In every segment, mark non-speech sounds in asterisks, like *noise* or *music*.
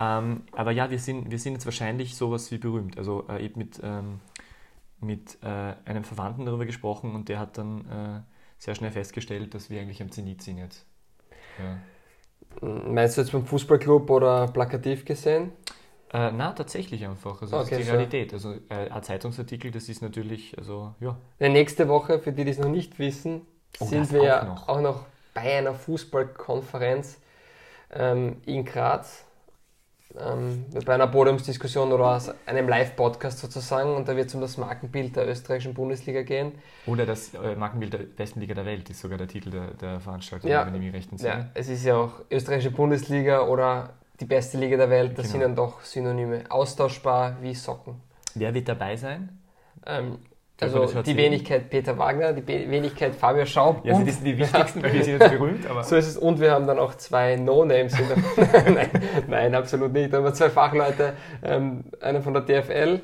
Ähm, aber ja, wir sind, wir sind jetzt wahrscheinlich sowas wie berühmt. Also äh, ich habe mit, ähm, mit äh, einem Verwandten darüber gesprochen und der hat dann äh, sehr schnell festgestellt, dass wir eigentlich am Zenit sind jetzt. Ja. Meinst du jetzt beim Fußballclub oder plakativ gesehen? Äh, na, tatsächlich einfach. Also das Okay, ist die. Realität. Also äh, ein Zeitungsartikel, das ist natürlich, also ja. Ja, nächste Woche, für die, die es noch nicht wissen, Oh, sind das wir auch noch. auch noch bei einer Fußballkonferenz ähm, in Graz. Ähm, bei einer Podiumsdiskussion oder aus einem Live-Podcast sozusagen. Und da wird es um das Markenbild der österreichischen Bundesliga gehen. Oder das äh, Markenbild der besten Liga der Welt ist sogar der Titel der, der Veranstaltung, Ja. wenn ich mich recht Ja, entsinne. es ist ja auch österreichische Bundesliga oder die beste Liga der Welt. Das Genau. sind dann doch Synonyme. Austauschbar wie Socken. Wer wird dabei sein? Ähm, also die? Wenigkeit Peter Wagner, die Be Wenigkeit Fabio Schaub. Ja, also das sind die wichtigsten, *laughs* weil wir sind jetzt berühmt, aber So ist es. Und wir haben dann auch zwei No-Names. in der- *laughs* nein, nein, absolut nicht. Aber zwei Fachleute. Ähm, einer von der DFL,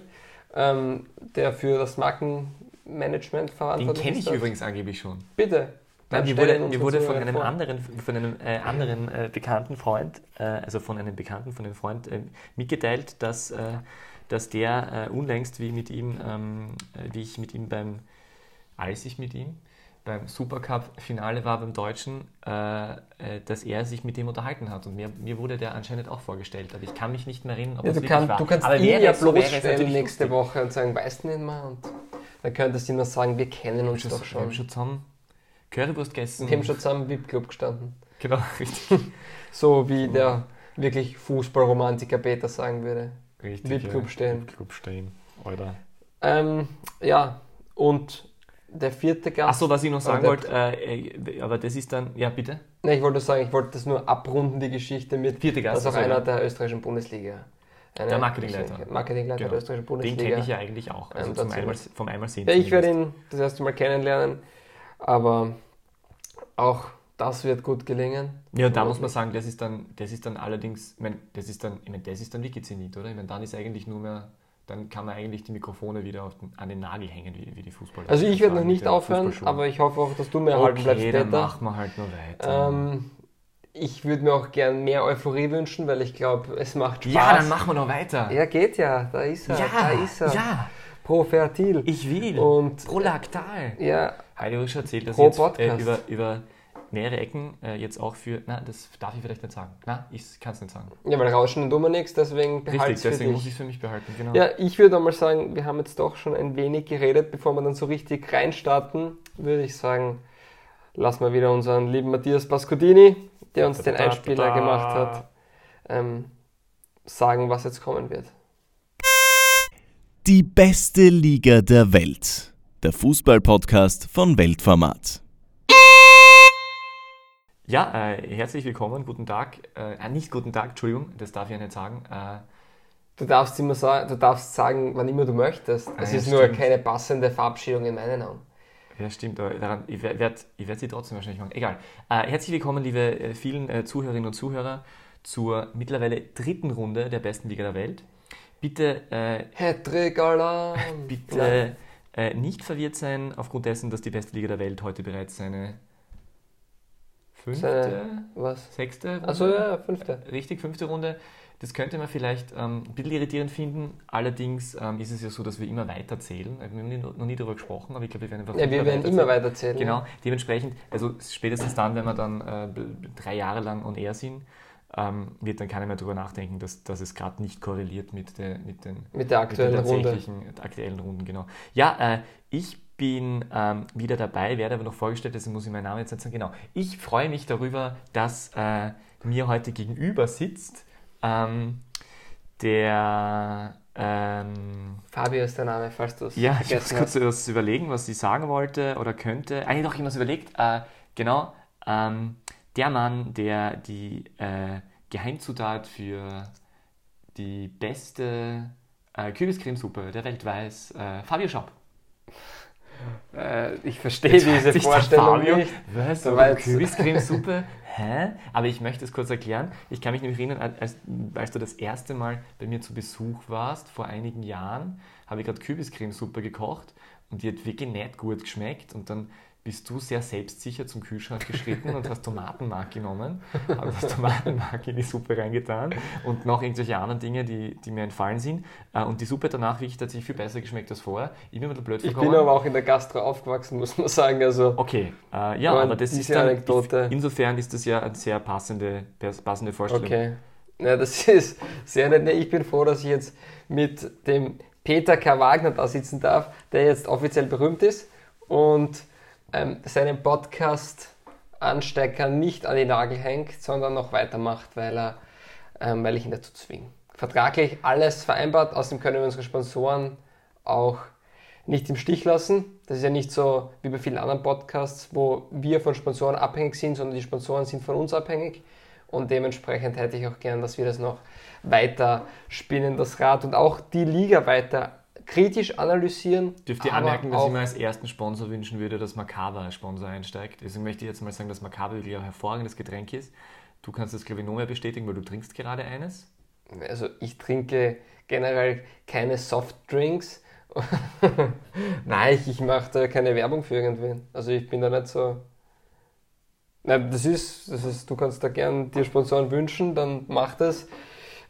ähm, der für das Markenmanagement den verantwortlich kenne ist. ich übrigens angeblich schon. Bitte. Nein, mir wurde, mir wurde von einem vor. anderen, von einem äh, anderen äh, bekannten Freund, äh, also von einem Bekannten, von einem Freund, äh, mitgeteilt, dass, äh, dass der äh, unlängst, wie mit ihm, ähm, äh, wie ich mit ihm beim, als ich mit ihm beim Supercup-Finale war beim Deutschen, äh, äh, dass er sich mit dem unterhalten hat. Und mir, mir wurde der anscheinend auch vorgestellt, aber ich kann mich nicht mehr erinnern, ob Ja, wirklich kann, war. du kannst aber ihn ja es es bloßstellen nächste. Woche und sagen, weißt du nicht mehr? Und dann könntest du ihm noch sagen, wir kennen uns Wir doch haben schon. schon zusammen Currywurst gegessen. Wir haben schon zusammen im VIP-Club gestanden. Genau, *laughs* richtig. So wie der wirklich Fußballromantiker Peter sagen würde. Richtig VIP-Club ja. stehen. VIP-Club stehen, Alter. Ähm, ja, und der vierte Gast. Achso, was ich noch sagen wollte, äh, äh, aber das ist dann, ja bitte. Ne, ich wollte sagen, ich wollte das nur abrunden, die Geschichte mit, Vierte Gast, dass auch also, einer der österreichischen Bundesliga. Der Marketingleiter. Marketingleiter Genau. der österreichischen Den Bundesliga. kenne ich ja eigentlich auch. Also Ähm, zum dazu- einmal, vom einmal sehen. Ja, ich werde ihn das erste Mal kennenlernen, aber auch das wird gut gelingen. Ja, und da muss man sagen, das ist dann, das ist dann allerdings, ich meine, das ist dann, ich meine, das ist dann Wiki-Zenit, oder? Ich meine, dann ist eigentlich nur mehr, dann kann man eigentlich die Mikrofone wieder den, an den Nagel hängen, wie, wie die Fußballer. Also ich werde noch nicht aufhören, aber ich hoffe auch, dass du mir erhalten bleibst, okay, dann Peter. machen wir halt nur weiter. Ähm, ich würde mir auch gern mehr Euphorie wünschen, weil ich glaube, es macht Spaß. ja, dann machen wir noch weiter. Ja, geht ja, da ist er, da ist er. ja, Pro Fertil. ich will. Und Prolaktal. ja, Heidi Rüsch erzählt, dass Pro sie jetzt äh, über, über mehrere Ecken äh, jetzt auch für, na, das darf ich vielleicht nicht sagen. Na, ich kann es nicht sagen. ja, weil rauschen und dummer nichts, deswegen behalte Richtig, deswegen dich. muss ich es für mich behalten, genau. Ja, ich würde einmal sagen, wir haben jetzt doch schon ein wenig geredet, bevor wir dann so richtig reinstarten, würde ich sagen, lassen wir wieder unseren lieben Matthias Pascodini, der uns den Da, da, da, Einspieler da. gemacht hat, ähm, sagen, was jetzt kommen wird. Die beste Liga der Welt. Der Fußball-Podcast von Weltformat. Ja, äh, herzlich willkommen, guten Tag. Äh, äh, nicht guten Tag, Entschuldigung, das darf ich ja nicht sagen. Äh, Du darfst immer sagen, du darfst sagen, wann immer du möchtest. Es ja, ist nur stimmt. keine passende Verabschiedung in meinen Augen. ja, stimmt, aber daran, ich werde ich werd sie trotzdem wahrscheinlich machen. Egal. Äh, herzlich willkommen, liebe äh, vielen Zuhörerinnen und Zuhörer, zur mittlerweile dritten Runde der besten Liga der Welt. Bitte, Hattrick Alarm! *laughs* bitte nicht verwirrt sein, aufgrund dessen, dass die beste Liga der Welt heute bereits seine fünfte, Was? sechste Runde Achso, ja, fünfte. Richtig, fünfte Runde. Das könnte man vielleicht ähm, ein bisschen irritierend finden. Allerdings ähm, ist es ja so, dass wir immer weiter zählen. Wir haben noch nie darüber gesprochen, aber ich glaube, wir werden einfach Ja, wir werden immer weiterzählen. weiterzählen. Genau, dementsprechend, also spätestens dann, wenn wir dann äh, drei Jahre lang on air sind, ähm, wird dann keiner mehr darüber nachdenken, dass, dass es gerade nicht korreliert mit, der, mit den Mit der mit den aktuellen Runde. tatsächlichen aktuellen Runden. Genau. Ja, äh, ich bin ähm, wieder dabei, werde aber noch vorgestellt, deswegen muss ich meinen Namen jetzt nicht sagen. Genau. Ich freue mich darüber, dass äh, mir heute gegenüber sitzt ähm, der ähm, Fabio ist der Name, falls du es ja, ich muss kurz hast. was überlegen, was ich sagen wollte oder könnte. Eigentlich doch, ich habe was überlegt. Äh, genau, ähm, der Mann, der die äh, Geheimzutat für die beste äh, Kürbiscremesuppe der Welt weiß, äh, Fabio Schaub. Äh, ich verstehe diese Vorstellung nicht. Was? So Kürbiscremesuppe? *laughs* Hä? Aber ich möchte es kurz erklären. Ich kann mich nämlich erinnern, als, als du das erste Mal bei mir zu Besuch warst, vor einigen Jahren, habe ich gerade Kürbiscremesuppe gekocht und die hat wirklich nicht gut geschmeckt. Und dann bist du sehr selbstsicher zum Kühlschrank geschritten und hast Tomatenmark genommen, hast das Tomatenmark in die Suppe reingetan und noch irgendwelche anderen Dinge, die, die mir entfallen sind. Äh, und die Suppe danach wirklich tatsächlich viel besser geschmeckt als vorher. Ich bin blöd Ich bin aber auch in der Gastro aufgewachsen, muss man sagen. Also Okay, äh, ja, Aber das ist dann, Anekdote- insofern ist das ja eine sehr passende, passende Vorstellung. Okay. Ja, das *laughs* ist sehr nett. Ich bin froh, dass ich jetzt mit dem Peter K. Wagner da sitzen darf, der jetzt offiziell berühmt ist und ähm, seinen Podcast-Anstecker nicht an die Nagel hängt, sondern noch weitermacht, weil, er, ähm, weil ich ihn dazu zwinge. Vertraglich alles vereinbart, außerdem können wir unsere Sponsoren auch nicht im Stich lassen. Das ist ja nicht so wie bei vielen anderen Podcasts, wo wir von Sponsoren abhängig sind, sondern die Sponsoren sind von uns abhängig. Und dementsprechend hätte ich auch gern, dass wir das noch weiter spinnen, das Rad, und auch die Liga weiter kritisch analysieren. Dürft ihr anmerken, dass ich mir als ersten Sponsor wünschen würde, dass Macaba als Sponsor einsteigt. Deswegen möchte ich jetzt mal sagen, dass Macaba wirklich ein hervorragendes Getränk ist. Du kannst das, glaube ich, noch mehr bestätigen, weil du trinkst gerade eines. Also ich trinke generell keine Softdrinks. *laughs* Nein, ich, ich mache da keine Werbung für irgendwen. Also ich bin da nicht so. Nein, das ist, das ist, du kannst da gern dir Sponsoren wünschen, dann mach das.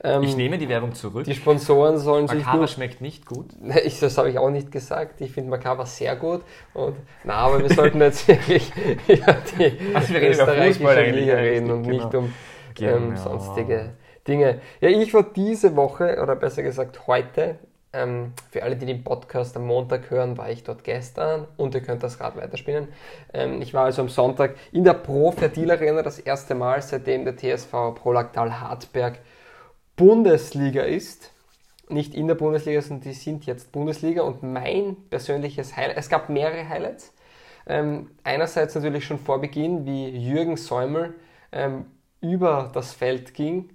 Ähm, Ich nehme die Werbung zurück. die Sponsoren sollen sich Macaba nur schmeckt nicht gut. *laughs* Ich, das habe ich auch nicht gesagt. Ich finde Macaba sehr gut. Und, na, aber wir sollten jetzt *laughs* wirklich über die Also wir österreichische Liga reden und genau. nicht um Genau. ähm, sonstige Dinge. Ja, ich war diese Woche, oder besser gesagt heute, ähm, für alle, die den Podcast am Montag hören, war ich dort gestern und ihr könnt das Rad weiterspinnen. Ähm, ich war also am Sonntag in der Pro Fertil Arena das erste Mal, seitdem der TSV Prolaktal Hartberg Bundesliga ist. Nicht in der Bundesliga, sondern die sind jetzt Bundesliga. Und mein persönliches Highlight, es gab mehrere Highlights. Ähm, einerseits natürlich schon vor Beginn, wie Jürgen Säumel ähm, über das Feld ging,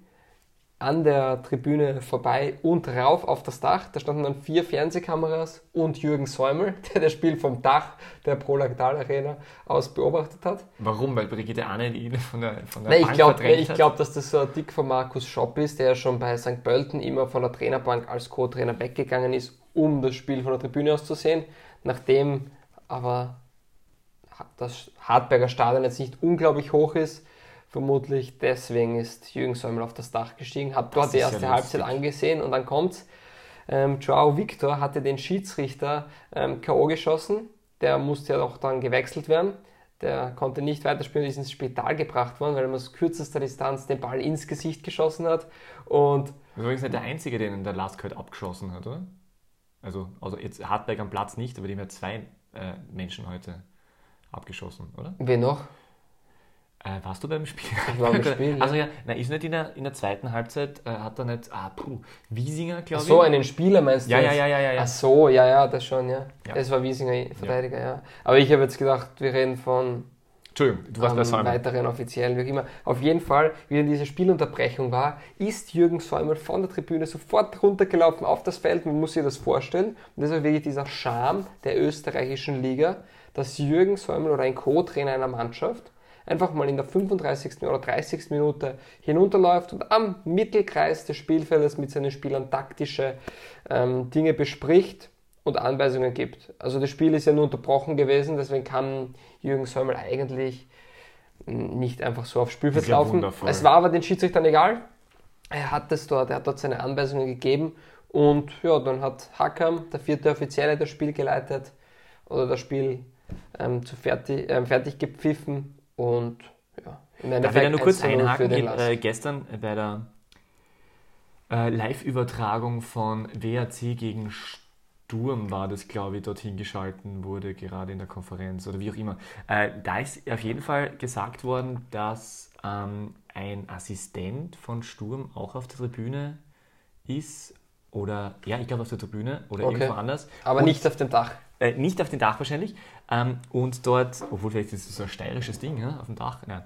an der Tribüne vorbei und rauf auf das Dach. Da standen dann vier Fernsehkameras und Jürgen Säumel, *laughs* der das Spiel vom Dach der Prolaktal Arena aus beobachtet hat. Warum? Weil Brigitte Ahne ihn von der, von der Nein, ich Bank glaube, verdrängt ich hat? glaub, dass das so ein Dick von Markus Schopp ist, der ja schon bei St. Pölten immer von der Trainerbank als Co-Trainer weggegangen ist, um das Spiel von der Tribüne aus zu sehen. Nachdem aber das Hartberger Stadion jetzt nicht unglaublich hoch ist, vermutlich deswegen ist Jürgen Säumel auf das Dach gestiegen, hat dort die ja erste lustig. Halbzeit angesehen und dann kommt's. Ähm, Joao Victor hatte den Schiedsrichter ähm, K.O. geschossen. Der musste ja auch dann gewechselt werden. Der konnte nicht weiterspielen, ist ins Spital gebracht worden, weil er aus kürzester Distanz den Ball ins Gesicht geschossen hat. Und Das übrigens nicht der Einzige, den der Last Cut abgeschossen hat, oder? Also, also jetzt Hartberg am Platz nicht, aber dem hat zwei äh, Menschen heute abgeschossen, oder? wen noch? Äh, warst du beim Spiel? Ich war beim Spiel, *laughs* ja. Also ja, na, ist nicht in der, in der zweiten Halbzeit, äh, hat er nicht, ah, puh, Wiesinger, glaube ich. so, einen Spieler meinst du? Ja, ja, jetzt? ja, ja, ja, ja. Ach so, ja, ja, das schon, ja. Ja. Das war Wiesinger Verteidiger, ja. Aber ich habe jetzt gedacht, wir reden von Entschuldigung, du warst bei Säumer. weiteren Offiziellen, wie auch immer. Auf jeden Fall, wie diese Spielunterbrechung war, ist Jürgen Säumer von der Tribüne sofort runtergelaufen auf das Feld. Man muss sich das vorstellen. Und das war wirklich dieser Charme der österreichischen Liga, dass Jürgen Säumer oder ein Co-Trainer einer Mannschaft einfach mal in der 35. oder 30. Minute hinunterläuft und am Mittelkreis des Spielfeldes mit seinen Spielern taktische ähm, Dinge bespricht und Anweisungen gibt. Also das Spiel ist ja nur unterbrochen gewesen, deswegen kann Jürgen Säumel eigentlich nicht einfach so aufs Spielfeld ja laufen. wundervoll. Es war aber den Schiedsrichtern egal. Er hat das dort, er hat dort seine Anweisungen gegeben und ja, dann hat Hakam, der vierte Offizielle, das Spiel geleitet oder das Spiel ähm, zu fertig, ähm, fertig gepfiffen und ja, im Darf ich da nur kurz 1 zu 0 für einhaken? den. Äh, gestern bei der äh, Live-Übertragung von WAC gegen Sturm war das, glaube ich, dorthin geschalten wurde, gerade in der Konferenz oder wie auch immer. Äh, da ist auf jeden Fall gesagt worden, dass ähm, ein Assistent von Sturm auch auf der Tribüne ist. Oder, ja, ich glaube auf der Tribüne oder Okay. irgendwo anders. aber Und- nicht auf dem Dach. äh, nicht auf dem Dach wahrscheinlich. Ähm, und dort, obwohl vielleicht ist es so ein steirisches Ding, ja, auf dem Dach. Nein.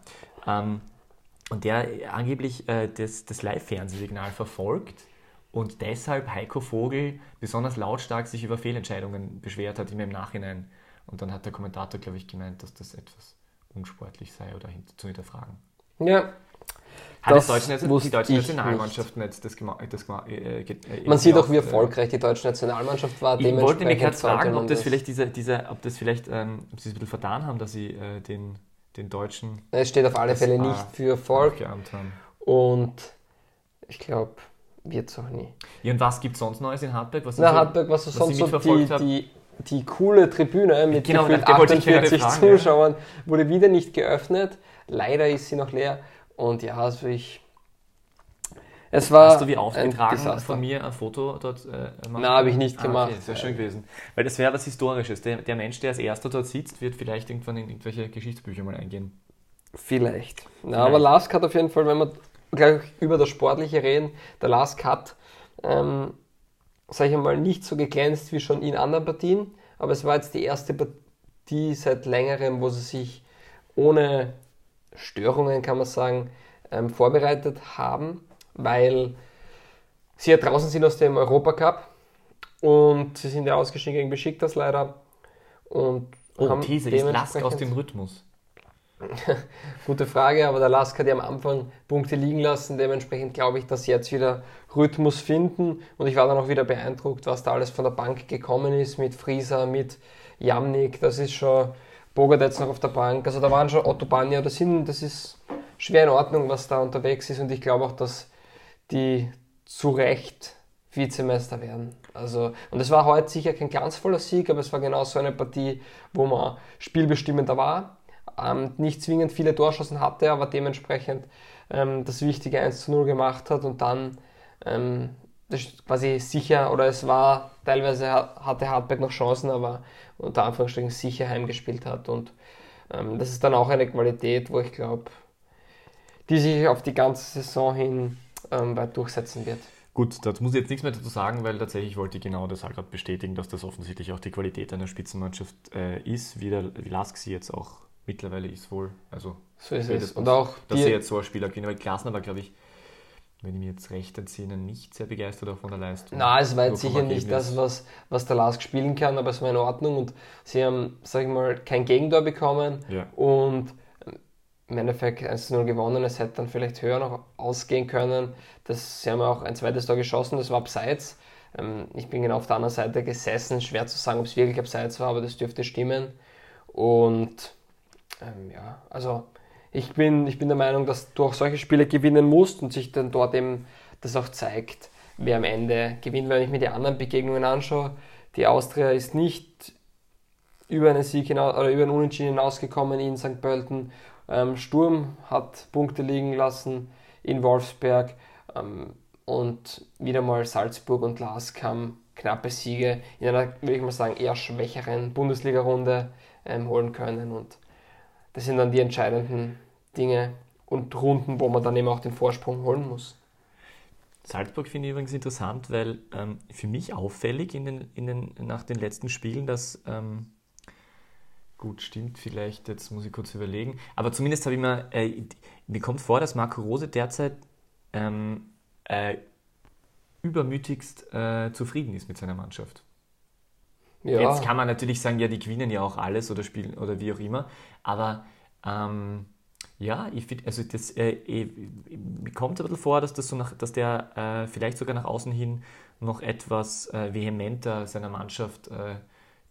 Ähm, und der angeblich äh, das, das Live-Fernsehsignal verfolgt und deshalb Heiko Vogel besonders lautstark sich über Fehlentscheidungen beschwert hat, immer im Nachhinein. Und dann hat der Kommentator, glaube ich, gemeint, dass das etwas unsportlich sei oder zu hinterfragen. Ja, Hat Das deutsche, die deutsche Nationalmannschaft nicht das gemacht? Das gema- äh, äh, Man sieht auch, wie erfolgreich die deutsche Nationalmannschaft war. Ich wollte mich gerade fragen, ob das vielleicht diese, diese ob das vielleicht, ähm, ob sie es ein bisschen vertan haben, dass sie äh, den, den Deutschen Es steht auf alle Fälle nicht für Erfolg geahmt haben. und ich glaube, wird es auch nie. Ja, und was gibt es sonst Neues in Hartberg? Was Na, so- Hartberg, was was sonst so die, die, die coole Tribüne mit Genau, gefühlt da wollte ich gerade 48 fragen, ja. Zuschauern wurde wieder nicht geöffnet. Leider ist sie noch leer. Und ja, also ich. Es war Hast du wie aufgetragen von mir ein Foto dort äh, machen? Na, habe ich nicht Ah, gemacht. Okay, das wäre schön gewesen. Weil das wäre was Historisches. Der, der Mensch, der als erster dort sitzt, wird vielleicht irgendwann in irgendwelche Geschichtsbücher mal eingehen. Vielleicht. Na, Vielleicht. aber Last hat auf jeden Fall, wenn wir gleich über das Sportliche reden, der Last hat, ähm, sage ich einmal, nicht so geglänzt wie schon in anderen Partien, aber es war jetzt die erste Partie seit längerem, wo sie sich ohne Störungen, kann man sagen, ähm, vorbereitet haben, weil sie ja draußen sind aus dem Europacup und sie sind ja ausgeschieden gegen Besiktas leider und Oh, haben These, ist Lask aus dem Rhythmus? *laughs* Gute Frage, aber der Lask hat ja am Anfang Punkte liegen lassen. Dementsprechend glaube ich, dass sie jetzt wieder Rhythmus finden. Und ich war dann auch wieder beeindruckt, was da alles von der Bank gekommen ist mit Frieser, mit Jamnik. Das ist schon Bogart jetzt noch auf der Bank. Also da waren schon Otto Banja. Sind, das ist schwer in Ordnung, was da unterwegs ist. Und ich glaube auch, dass die zu Recht Vizemeister werden. Also, und es war heute sicher kein glanzvoller Sieg, aber es war genau so eine Partie, wo man spielbestimmender war ähm, nicht zwingend viele Torschancen hatte, aber dementsprechend ähm, das wichtige 1 zu 0 gemacht hat und dann ähm, das ist quasi sicher, oder es war teilweise ha- hatte Hartberg noch Chancen, aber unter Anführungsstrichen sicher heimgespielt hat und ähm, das ist dann auch eine Qualität, wo ich glaube, die sich auf die ganze Saison hin ähm, weit durchsetzen wird. Gut, dazu muss ich jetzt nichts mehr dazu sagen, weil tatsächlich wollte ich genau das halt gerade bestätigen, dass das offensichtlich auch die Qualität einer Spitzenmannschaft äh, ist, wie, der, wie Lask sie jetzt auch mittlerweile ist wohl. Also, So ist es. Und auch dass sie jetzt so ein Spieler gewinnen. Weil Glasner war, glaube ich, wenn ich mir jetzt recht entsinne, nicht sehr begeistert auch von der Leistung. Na, es war jetzt sicher nicht Ergebnis. das, was, was der Lask spielen kann, aber es war in Ordnung und sie haben, sag ich mal, kein Gegentor bekommen Ja. und im Endeffekt 1-0 gewonnen. Es hätte dann vielleicht höher noch ausgehen können. Das, sie haben auch ein zweites Tor geschossen, das war abseits. Ähm, Ich bin genau auf der anderen Seite gesessen. Schwer zu sagen, ob es wirklich abseits war, aber das dürfte stimmen. Und ähm, ja, also ich bin, ich bin der Meinung, dass du auch solche Spiele gewinnen musst und sich dann dort eben das auch zeigt, wer am Ende gewinnt. Wenn ich mir die anderen Begegnungen anschaue, die Austria ist nicht über einen Sieg hinaus oder über einen Unentschieden hinausgekommen in St. Pölten. Ähm, Sturm hat Punkte liegen lassen in Wolfsberg ähm, und wieder mal Salzburg und Lask haben knappe Siege in einer, würde ich mal sagen, eher schwächeren Bundesliga-Runde ähm, holen können und das sind dann die entscheidenden Dinge und Runden, wo man dann eben auch den Vorsprung holen muss. Salzburg finde ich übrigens interessant, weil ähm, für mich auffällig in den, in den, nach den letzten Spielen, dass ähm, gut stimmt, vielleicht, jetzt muss ich kurz überlegen, aber zumindest habe ich mir, äh, mir kommt vor, dass Marco Rose derzeit ähm, äh, übermütigst äh, zufrieden ist mit seiner Mannschaft. Ja, Jetzt kann man natürlich sagen, ja, die gewinnen ja auch alles oder spielen oder wie auch immer, aber ähm, ja, ich finde, also das äh, eh, mir kommt ein bisschen vor, dass das so nach, dass der äh, vielleicht sogar nach außen hin noch etwas äh, vehementer seiner Mannschaft äh,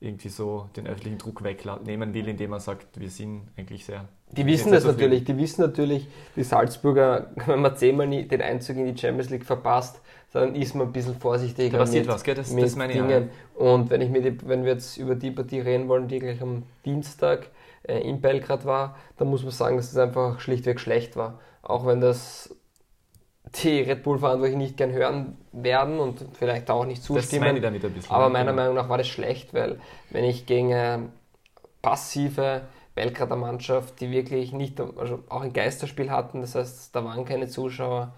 irgendwie so den öffentlichen Druck wegnehmen will, indem er sagt, wir sind eigentlich sehr. Die wissen das natürlich, die wissen natürlich, die Salzburger, *laughs* wenn man zehnmal nie den Einzug in die Champions League verpasst, dann ist man ein bisschen vorsichtiger Da passiert mit, was, gell? Das, mit das meine ich. Dingen. Und wenn, ich mir die, wenn wir jetzt über die Partie reden wollen, die gleich am Dienstag in Belgrad war, dann muss man sagen, dass es einfach schlichtweg schlecht war. Auch wenn das die Red Bull-Verantwortlichen nicht gern hören werden und vielleicht auch nicht Das zustimmen. Aber meiner genau. Meinung nach war das schlecht, weil wenn ich gegen eine passive Belgrader Mannschaft, die wirklich nicht, also auch ein Geisterspiel hatten, das heißt, da waren keine Zuschauer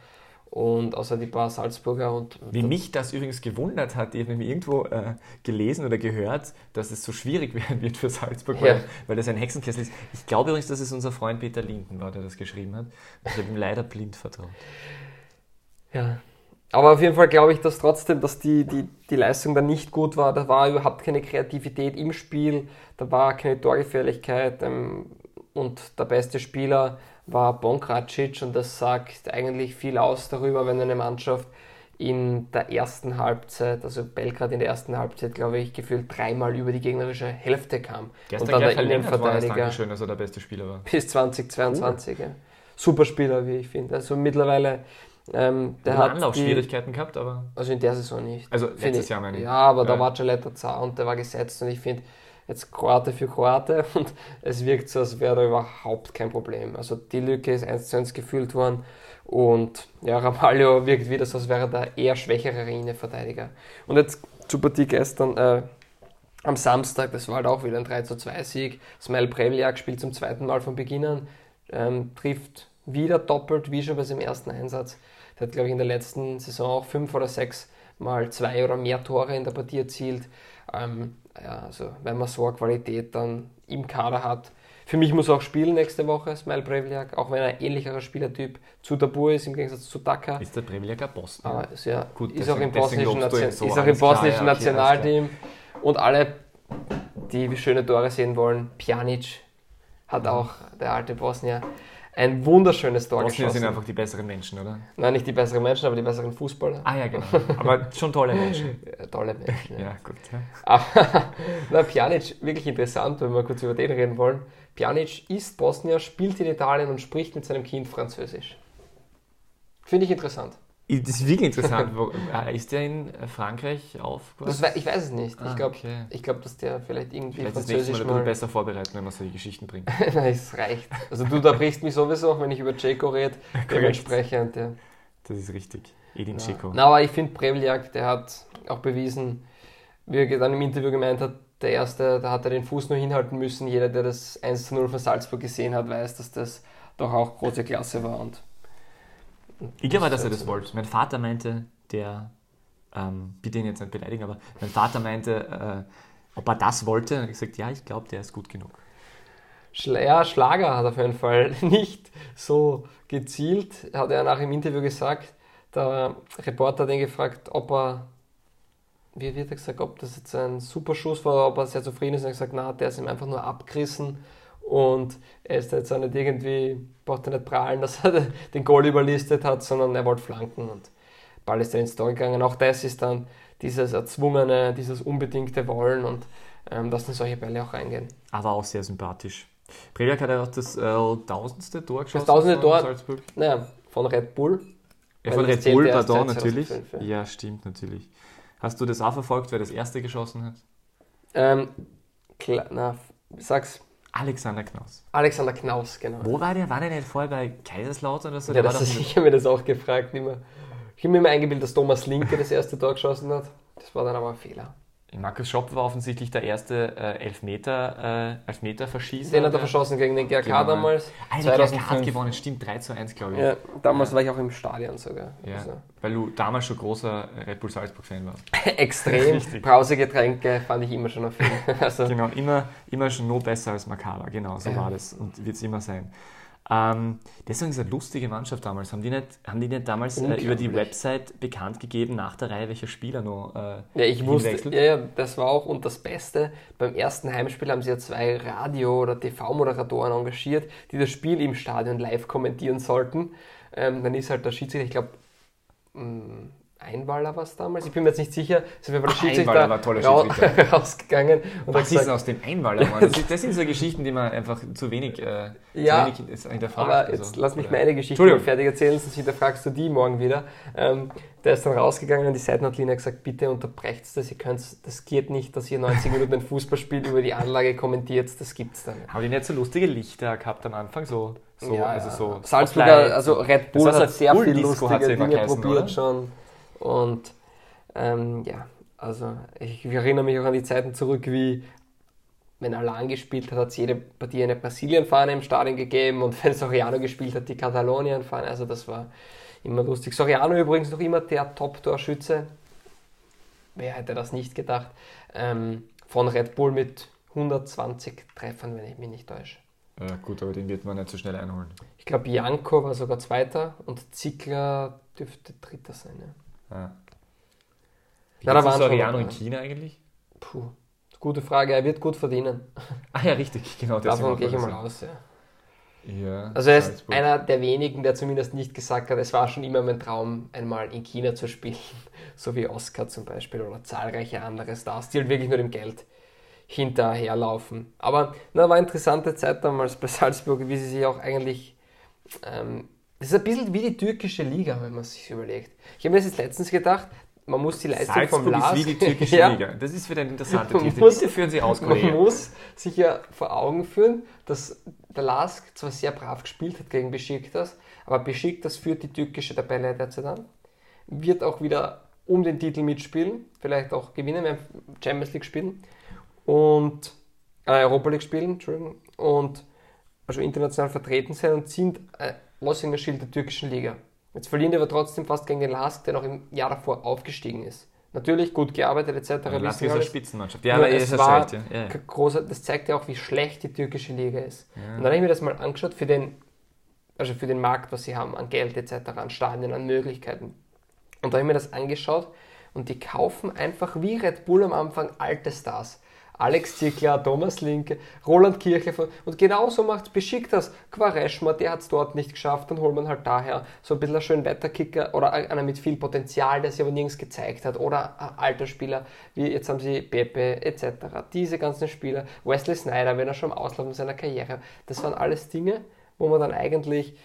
und außer die paar Salzburger und Wie mich das übrigens gewundert hat, ich habe nämlich irgendwo äh, gelesen oder gehört, dass es so schwierig *laughs* werden wird für Salzburg, Ja. weil, weil das ein Hexenkessel ist. Ich glaube übrigens, dass es unser Freund Peter Linden war, der das geschrieben hat. Ich habe ihm leider blind vertraut. Ja. Aber auf jeden Fall glaube ich, dass trotzdem, dass die, die, die Leistung dann nicht gut war. Da war überhaupt keine Kreativität im Spiel, da war keine Torgefährlichkeit ähm, und der beste Spieler war Bonkracic und das sagt eigentlich viel aus darüber, wenn eine Mannschaft in der ersten Halbzeit, also Belgrad in der ersten Halbzeit, glaube ich, gefühlt dreimal über die gegnerische Hälfte kam. Gestern und dann der Innenverteidiger Dankeschön, dass er der beste Spieler war. bis 2022. Ja. Super Spieler, wie ich finde. Also mittlerweile, ähm, der hat hat die, Anlaufschwierigkeiten gehabt, aber also in der Saison nicht. Also letztes. Jahr meine ich. Ja, aber da Ja. war Jaleta zart und der war gesetzt und ich finde, jetzt Kroate für Kroate *laughs* und es wirkt so, als wäre da überhaupt kein Problem. Also die Lücke ist 1 zu 1 gefüllt worden und ja, *laughs* Ramalho wirkt wieder so, als wäre der eher schwächere Innenverteidiger. Und jetzt zur Partie gestern, äh, am Samstag, das war halt auch wieder ein 3 zu 2 Sieg. Smile Prevliak spielt zum zweiten Mal von Beginn an, ähm, trifft wieder doppelt, wie schon bei seinem ersten Einsatz. Der hat, glaube ich, in der letzten Saison auch fünf oder sechs Mal zwei oder mehr Tore in der Partie erzielt. Ähm, ja, also wenn man so eine Qualität dann im Kader hat. Für mich muss er auch spielen nächste Woche, Smile Prevliak, auch wenn er ein ähnlicher Spielertyp zu Tabu ist, im Gegensatz zu Daka. ist der Prevliaker Bosnien. Aber ist, ja, Gut, ist auch deswegen- im bosnischen, Nation, so, ist auch im alles klar, bosnischen ja, okay, Nationalteam. Und alle, die schöne Tore sehen wollen, Pjanic hat Mhm. auch, der alte Bosnier, ein wunderschönes Tor Bosnier geschossen. sind einfach die besseren Menschen, oder? Nein, nicht die besseren Menschen, aber die besseren Fußballer. Ah ja, genau. Aber schon tolle Menschen. *laughs* Tolle Menschen. Ja. Ja, gut. Ja. Aber *laughs* na, Pjanic, wirklich interessant, wenn wir kurz über den reden wollen. Pjanic ist Bosnier, spielt in Italien und spricht mit seinem Kind Französisch. Finde ich interessant. Das ist wirklich interessant. *laughs* Wo, äh, ist der in Frankreich Das aufgewachsen? ich weiß es nicht. Ah, ich glaube, okay. ich glaub, dass der vielleicht irgendwie Vielleicht das nächste Mal Französisch mal... besser vorbereiten, wenn man solche Geschichten bringt. *laughs* Nein, es reicht. Also du, da brichst mich sowieso, auch wenn ich über Jeko rede, *laughs* dementsprechend. Ja. Das ist richtig. Edin Ja. Na, aber ich finde Prevliak, der hat auch bewiesen, wie er dann im Interview gemeint hat, der erste, da hat er den Fuß nur hinhalten müssen. Jeder, der das 1 zu 0 von Salzburg gesehen hat, weiß, dass das doch auch große Klasse war. Und Ich glaube, dass er das wollte. Mein Vater meinte, der, ähm, bitte ihn jetzt nicht beleidigen, aber mein Vater meinte, äh, ob er das wollte. Und ich gesagt, ja, ich glaube, der ist gut genug. Schla ja, Schlager hat auf jeden Fall *laughs* nicht so gezielt, hat er nach im Interview gesagt. Der Reporter hat ihn gefragt, ob er, wie wird er gesagt, ob das jetzt ein super Schuss war ob er sehr zufrieden ist. Und er hat gesagt, na, der ist ihm einfach nur abgerissen und er ist jetzt auch nicht irgendwie, braucht er nicht prahlen, *laughs* dass er den Goal überlistet hat, sondern er wollte flanken und Ball ist dann ins Tor gegangen. Auch das ist dann dieses erzwungene, dieses unbedingte Wollen und ähm, dass dann solche Bälle auch reingehen. Aber auch sehr sympathisch. Prevliak hat ja auch das äh, tausendste Tor geschossen. tausendste von Tor- Salzburg. Naja, von Red Bull. Ja, von das Red Bull, pardon, seit natürlich. 2005, ja. Ja, stimmt, natürlich. Hast du das auch verfolgt, wer das erste geschossen hat? Ähm, klar, na, sag's. Alexander Knaus. Alexander Knaus, genau. Wo war der? War der nicht vorher bei Kaiserslautern oder so? Ja, das ist, ich habe mir das auch gefragt. Immer. Ich habe mir immer eingebildet, dass Thomas Linke das erste Tor geschossen hat. Das war dann aber ein Fehler. Markus Schopp war offensichtlich der erste äh, Elfmeter, äh, Elfmeter-Verschießer. Den hat er der- verschossen gegen den GRK Genau. damals. Ah, der GRK hat 2005. gewonnen, stimmt, 3 zu 1, glaube ich. Ja, damals war ich auch im Stadion sogar. Ja, Also, weil du damals schon großer Red Bull Salzburg-Fan warst. *laughs* extrem. Brausegetränke fand ich immer schon auf *laughs* jeden Also, Genau, immer, immer schon noch besser als Makaba, genau, so Ja. war das und wird es immer sein. Ähm, deswegen ist eine lustige Mannschaft damals. Haben die nicht, haben die nicht damals äh, über die. Website bekannt gegeben, nach der Reihe, welcher Spieler noch äh, Ja, ich wusste, ja, ja, das war auch und das Beste. Beim ersten Heimspiel haben sie ja zwei Radio- oder TV-Moderatoren engagiert, die das Spiel im Stadion live kommentieren sollten. Ähm, dann ist halt der Schiedsrichter, ich glaube, Einwaller war es damals, ich bin mir jetzt nicht sicher, ist Ach, Schiedsrichter Einwaller war toller Schiedsrichter. *laughs* rausgegangen und Was ist denn gesagt, aus dem Einwaller? Mann? *laughs* Das, ist, das sind so Geschichten, die man einfach zu wenig, äh, Ja, zu wenig hinterfragt. aber jetzt also, lass mich meine Geschichte fertig erzählen, sonst hinterfragst du die morgen wieder. Ähm, der ist dann rausgegangen und die Seitenlinie hat gesagt, bitte unterbrecht das, ihr könnt, das geht nicht, dass ihr 90 Minuten ein Fußballspiel über die Anlage kommentiert, das gibt's dann nicht. Haben die nicht so lustige Lichter gehabt am Anfang? So, so, ja, also so Salzburger, also Red Bull Das heißt, hat sehr Bull viel Disco lustige Dinge probiert oder? schon. Und ähm, ja, also ich, ich erinnere mich auch an die Zeiten zurück, wie wenn Alan gespielt hat, hat es jede Partie eine Brasilien-Fahne im Stadion gegeben und *laughs* wenn Soriano gespielt hat, die Katalonien-Fahne. Also das war immer lustig. Soriano übrigens noch immer der Top-Torschütze. Wer hätte das nicht gedacht? Ähm, von Red Bull mit 120 Treffern, wenn ich mich nicht täusche. Ja, gut, aber den wird man nicht so schnell einholen. Ich glaube, Janko war sogar Zweiter und Zickler dürfte Dritter sein. Ja. Ja. Wie ja, da waren Soriano in China eigentlich? Puh, gute Frage. Er wird gut verdienen. *laughs* Ah ja, richtig, genau. Davon gehe ich das mal aus. Ja. Ja, also er ist Salzburg. einer der wenigen, der zumindest nicht gesagt hat, es war schon immer mein Traum, einmal in China zu spielen, *laughs* so wie Oscar zum Beispiel oder zahlreiche andere Stars, die halt wirklich nur dem Geld hinterherlaufen. Aber na, war eine interessante Zeit damals bei Salzburg, wie sie sich auch eigentlich. Ähm, das ist ein bisschen wie die türkische Liga, wenn man sich überlegt. Ich habe mir das jetzt letztens gedacht, man muss die Leistung Salzburg vom LASK... ist wie die *laughs* türkische ja. Liga. Das ist wieder ein interessanter Titel. Bitte führen Sie aus, Kollege. Man muss sich ja vor Augen führen, dass der LASK zwar sehr brav gespielt hat gegen Besiktas, aber Besiktas führt die türkische Tabelle derzeit an, wird auch wieder um den Titel mitspielen, vielleicht auch gewinnen, wenn Champions League spielen und äh, Europa League spielen, Entschuldigung, und also international vertreten sein und sind äh, Aushängeschild der türkischen Liga. Jetzt verlieren die aber trotzdem fast gegen den Lask, der noch im Jahr davor aufgestiegen ist. Natürlich gut gearbeitet etc. Ja, Lask ist eine Spitzenmannschaft. Ja, aber es war schlecht, ja. Großer, das zeigt ja auch, wie schlecht die türkische Liga ist. Ja. Und dann habe ich mir das mal angeschaut für den, also für den Markt, was sie haben an Geld etc., an Stadien, an Möglichkeiten. Und da habe ich mir das angeschaut und die kaufen einfach wie Red Bull am Anfang alte Stars. Alex Ziegler, Thomas Linke, Roland Kirche. Und genauso macht beschickt das Quareschma, der hat es dort nicht geschafft, dann holt man halt daher so ein bisschen einen schönen Wetterkicker oder einer mit viel Potenzial, der sich aber nirgends gezeigt hat. Oder alter Spieler, wie jetzt haben sie Pepe etc. Diese ganzen Spieler, Wesley Snyder, wenn er schon am Auslaufen seiner Karriere, das waren alles Dinge, wo man dann eigentlich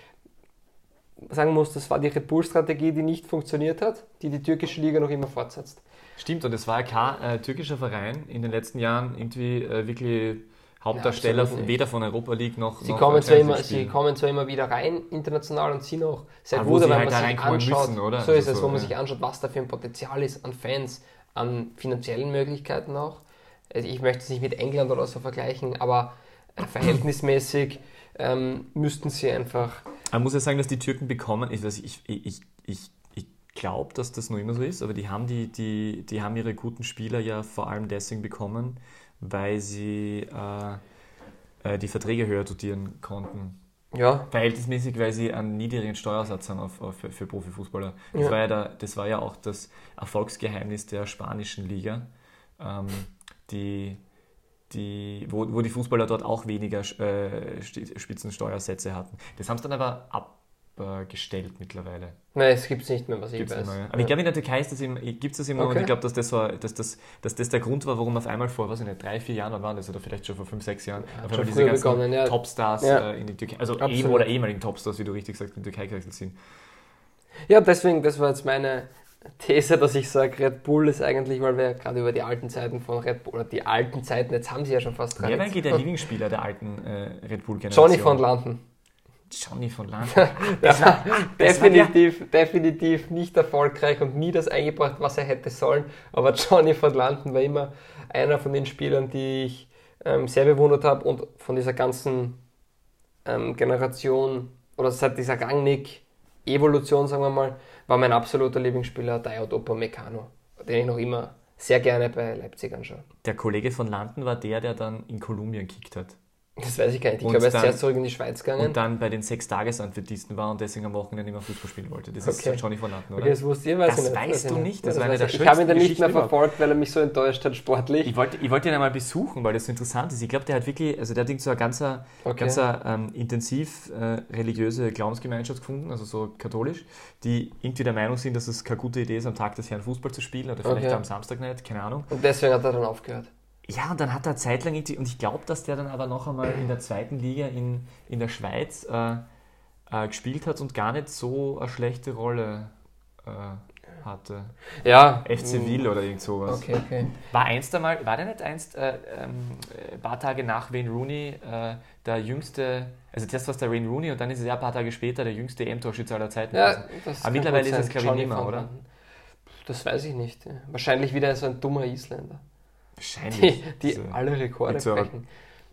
sagen muss, das war die Red Bull-Strategie, die nicht funktioniert hat, die die türkische Liga noch immer fortsetzt. Stimmt, und es war kein äh, türkischer Verein in den letzten Jahren irgendwie äh, wirklich Hauptdarsteller ja, weder von Europa League noch. Sie, noch kommen zwar immer, sie kommen zwar immer wieder rein international und sind auch sehr gut, wenn halt man sich anschaut. Müssen, oder? So ist also es, so, wo man ja. sich anschaut, was da für ein Potenzial ist an Fans, an finanziellen Möglichkeiten auch. Also ich möchte es nicht mit England oder so vergleichen, aber äh, verhältnismäßig ähm, müssten sie einfach. Man muss ja sagen, dass die Türken bekommen, ich, ich, ich, ich glaube, dass das noch immer so ist, aber die haben, die, die, die haben ihre guten Spieler ja vor allem deswegen bekommen, weil sie äh, äh, die Verträge höher dotieren konnten. Ja. Verhältnismäßig, weil sie einen niedrigen Steuersatz haben auf, auf, für, für Profifußballer. Das, ja. war ja der, das war ja auch das Erfolgsgeheimnis der spanischen Liga, ähm, die, die, wo, wo die Fußballer dort auch weniger äh, Spitzensteuersätze hatten. Das haben sie dann aber ab, gestellt mittlerweile. Nein, es gibt es nicht mehr, was gibt's ich weiß. Mehr, ja. Aber ja. ich glaube, in der Türkei gibt es das immer okay. und ich glaube, dass das, war, dass, das, dass das der Grund war, warum auf einmal vor, was nicht, drei, vier Jahren waren das oder vielleicht schon vor fünf, sechs Jahren, ja, auf einmal diese ganzen begonnen, ja. Topstars äh, in die Türkei, also eben oder ehemaligen Topstars, wie du richtig sagst, in die Türkei gewechselt sind. Ja, deswegen, das war jetzt meine These, dass ich sage, Red Bull ist eigentlich, weil wir gerade über die alten Zeiten von Red Bull, oder die alten Zeiten, jetzt haben sie ja schon fast drei. Wer war eigentlich der *laughs* Lieblingsspieler der alten äh, Red Bull-Generation? Johnny von Landen. Johnny von Land. *laughs* das war, definitiv, definitiv nicht erfolgreich und nie das eingebracht, was er hätte sollen. Aber *laughs* Johnny von Landen war immer einer von den Spielern, die ich ähm, sehr bewundert habe und von dieser ganzen ähm, Generation oder seit dieser Gangnick-Evolution, sagen wir mal, war mein absoluter Lieblingsspieler Dayot Upamecano, den ich noch immer sehr gerne bei Leipzig anschaue. Der Kollege von Landen war der, der dann in Kolumbien gekickt hat. Das weiß ich gar nicht. Ich glaube, er ist zuerst zurück in die Schweiz gegangen. Und dann bei den Sechs-Tages-Adventisten war und deswegen am Wochenende immer Fußball spielen wollte. Das okay. ist Johnny von Latten, oder? Okay, das wusste ich, weiß das ich nicht. weißt du nicht. Das, das war eine der Ich habe ihn dann nicht mehr verfolgt, weil er mich so enttäuscht hat, sportlich. Ich wollte, ich wollte ihn einmal besuchen, weil das so interessant ist. Ich glaube, der hat wirklich, also der hat so eine ganz, okay. ganz ähm, intensiv äh, religiöse Glaubensgemeinschaft gefunden, also so katholisch, die irgendwie der Meinung sind, dass es keine gute Idee ist, am Tag des Herrn Fußball zu spielen oder vielleicht okay. am Samstag nicht, keine Ahnung. Und deswegen hat er dann aufgehört. Ja, und dann hat er zeitlang, und ich glaube, dass der dann aber noch einmal in der zweiten Liga in, in der Schweiz äh, äh, gespielt hat und gar nicht so eine schlechte Rolle äh, hatte. Ja. FC Will oder irgend sowas. Okay, okay. War einst einmal, war der nicht einst äh, ähm, ein paar Tage nach Wayne Rooney äh, der jüngste, also zuerst war es der Wayne Rooney und dann ist es ja ein paar Tage später der jüngste M-Torschütze aller Zeiten. Ja, Aber mittlerweile ist es, glaube ich, nicht mehr, oder? Das weiß ich nicht. Wahrscheinlich wieder so ein dummer Isländer. Wahrscheinlich. Die, die also, alle Rekorde brechen.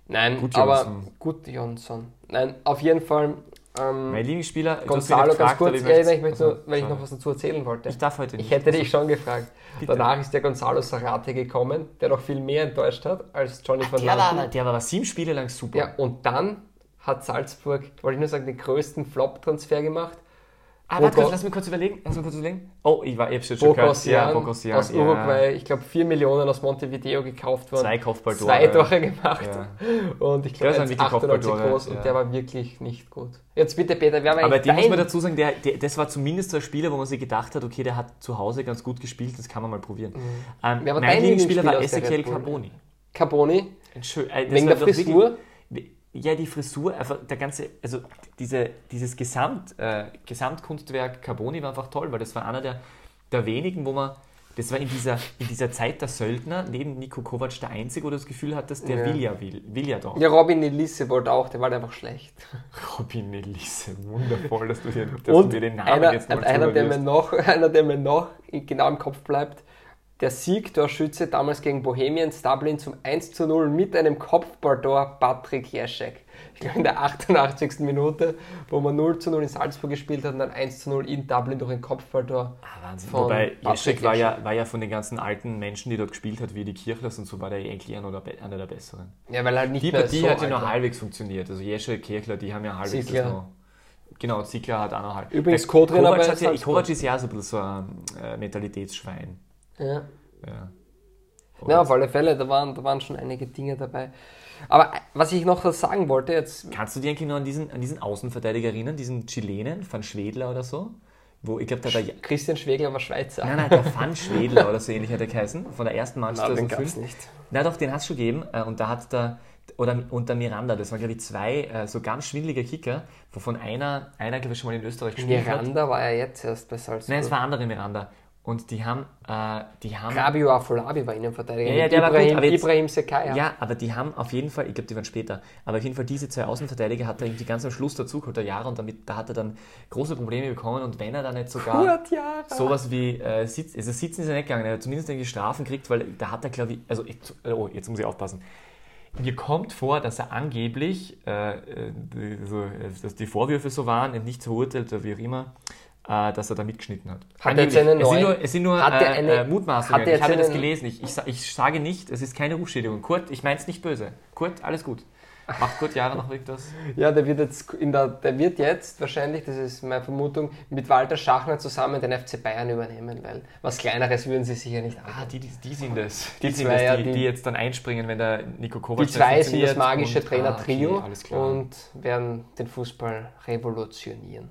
Nein, gut aber Johnson. gut Johnson. Nein, auf jeden Fall. Ähm, mein Lieblingsspieler, Gonzalo, ganz kurz, ja, ich möchte nur, weil ich noch was dazu erzählen wollte. Ich darf heute nicht. Ich hätte dich schon gefragt. Bitte. Danach ist der Gonzalo Sarate gekommen, der noch viel mehr enttäuscht hat als Johnny Ach, van der war, der war sieben Spiele lang super. Ja, und dann hat Salzburg, wollte ich nur sagen, den größten Flop-Transfer gemacht. Ah, warte kurz, lass mich kurz überlegen. Lass mich kurz überlegen. Oh, ich war, ich hab's jetzt schon gehört. Bokosian Bokosian, aus Uruguay, ich glaube 4 Millionen aus Montevideo gekauft worden. Zwei Kopfballtore. Zwei Tore gemacht. Ja. Und ich glaube, er ist wirklich 98 Kopfballtore, groß ja. und der war wirklich nicht gut. Jetzt bitte, Peter, wer war Aber den muss man dazu sagen, der, der, das war zumindest so ein Spieler, wo man sich gedacht hat, okay, der hat zu Hause ganz gut gespielt, das kann man mal probieren. Ähm, Mhm. War mein Lieblingsspieler war Bull? Carboni. Carboni? Äh, Wegen der Frisur? Ja, die Frisur, einfach der ganze, also diese, dieses Gesamt, äh, Gesamtkunstwerk Carboni war einfach toll, weil das war einer der, der wenigen, wo man, das war in dieser, in dieser Zeit der Söldner, neben Nico Kovac der Einzige, wo du das Gefühl hattest, der Ja. will ja, will, will ja doch. Ja, Robin Elisse wollte auch, der war einfach schlecht. *laughs* Robin Elisse, wundervoll, dass du dir, dass Und du dir den Namen einer, jetzt mal *laughs* einer, der mir noch, einer, der mir noch genau im Kopf bleibt, der Siegtorschütze damals gegen Bohemians Dublin zum 1 zu 0 mit einem Kopfballtor Patrick Jeschek. Ich glaube in der 88. Minute, wo man 0 zu 0 in Salzburg gespielt hat und dann 1 zu 0 in Dublin durch ein Kopfballtor. Ah, Wahnsinn. von Wobei Jeschek war ja, war ja von den ganzen alten Menschen, die dort gespielt hat, wie die Kirchlers und so, war der eigentlich einer der, einer der besseren. Ja, weil er halt nicht Die mehr Partie so hat ja noch halbwegs funktioniert. Also Jeschek, Kirchler, die haben ja halbwegs Ziegler. das noch. Genau, Ziegler hat auch noch halb. Übrigens Der Co-Trainer Kovac, ja. Kovac ist ja so ein bisschen so ein äh, Mentalitätsschwein. Ja. Ja. ja, auf alle Fälle, da waren, da waren schon einige Dinge dabei. Aber was ich noch sagen wollte, jetzt Kannst du dich eigentlich noch an diesen, an diesen Außenverteidiger erinnern, diesen Chilenen, Van Schwedler oder so? Wo, ich glaube, der, der Christian Schwegler war Schweizer. Nein, nein, der *laughs* Van Schwedler oder so ähnlich hat er geheißen, von der ersten Mannschaft Nein, den 2005. gab's nicht. Na doch, den hat es schon gegeben. äh, Und da hat der, oder unter Miranda, das waren glaube ich zwei äh, so ganz schwindelige Kicker, wovon einer, einer glaube ich schon mal in Österreich gespielt hat. Miranda war ja jetzt erst bei Salzburg. Nein, es war andere Miranda. Und die haben, äh, die haben, Rabio Afolabi war Innenverteidiger. Ja, ja, der war gut, Ibrahim, jetzt- Ibrahim Sekaya. ja, aber die haben auf jeden Fall, ich glaube, die waren später, aber auf jeden Fall diese zwei Außenverteidiger hat er irgendwie ganz am Schluss dazu geholt, der Jahre, und damit, da hat er dann große Probleme bekommen und wenn er dann nicht sogar sowas wie äh, Sitz, also Sitzen ist er nicht gegangen, er hat zumindest irgendwie Strafen gekriegt, weil da hat er, glaube ich, also, ich, oh, jetzt muss ich aufpassen. Mir kommt vor, dass er angeblich, äh, äh, die, so, äh, dass die Vorwürfe so waren, nicht verurteilt oder wie auch immer, äh, dass er da mitgeschnitten hat. Hat er jetzt eine es, sind neue- nur, es sind nur Hat er äh, eine- äh, Mutmaßungen. hat er Ich habe das gelesen. Ich, ich, ich sage nicht, es ist keine Rufschädigung. Kurt, ich meine es nicht böse. Kurt, alles gut. Macht Kurt Jahre noch wirklich das? *laughs* Ja, der wird jetzt in der, der wird jetzt wahrscheinlich, das ist meine Vermutung, mit Walter Schachner zusammen den FC Bayern übernehmen, weil was Kleineres würden sie sicher nicht Ah, an. die, die, die sind es. Die Die, sind zwei, es, ja, die, die- die jetzt dann einspringen, wenn der Nico Kovac Die zwei sind das magische Trainer-Trio Ah, okay, und werden den Fußball revolutionieren.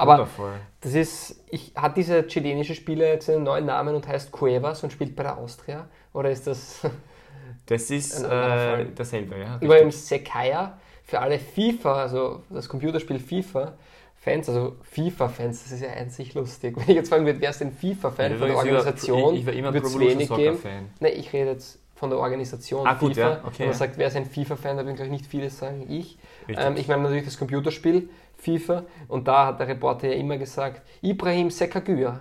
Aber Wundervoll. das ist, ich, hat dieser chilenische Spieler jetzt einen neuen Namen und heißt Cuevas und spielt bei der Austria? Oder ist das *laughs* Das ist äh, dasselbe, ja. Übrigens richtig. Sekaya für alle FIFA, also das Computerspiel FIFA. Fans, also FIFA-Fans, das ist ja sich lustig. *laughs* Wenn ich jetzt fragen würde, wer ist denn FIFA-Fan Ja, von der Organisation, ich- ich war immer Pro wenig geben. Fan. Nein, ich rede jetzt von der Organisation Ah, gut, FIFA. ja, okay, Wenn man ja. sagt, wer ist ein FIFA-Fan, da würden glaube ich nicht viele sagen, ich. Ähm, ich meine natürlich das Computerspiel FIFA und da hat der Reporter ja immer gesagt, Ibrahim Sekagüa.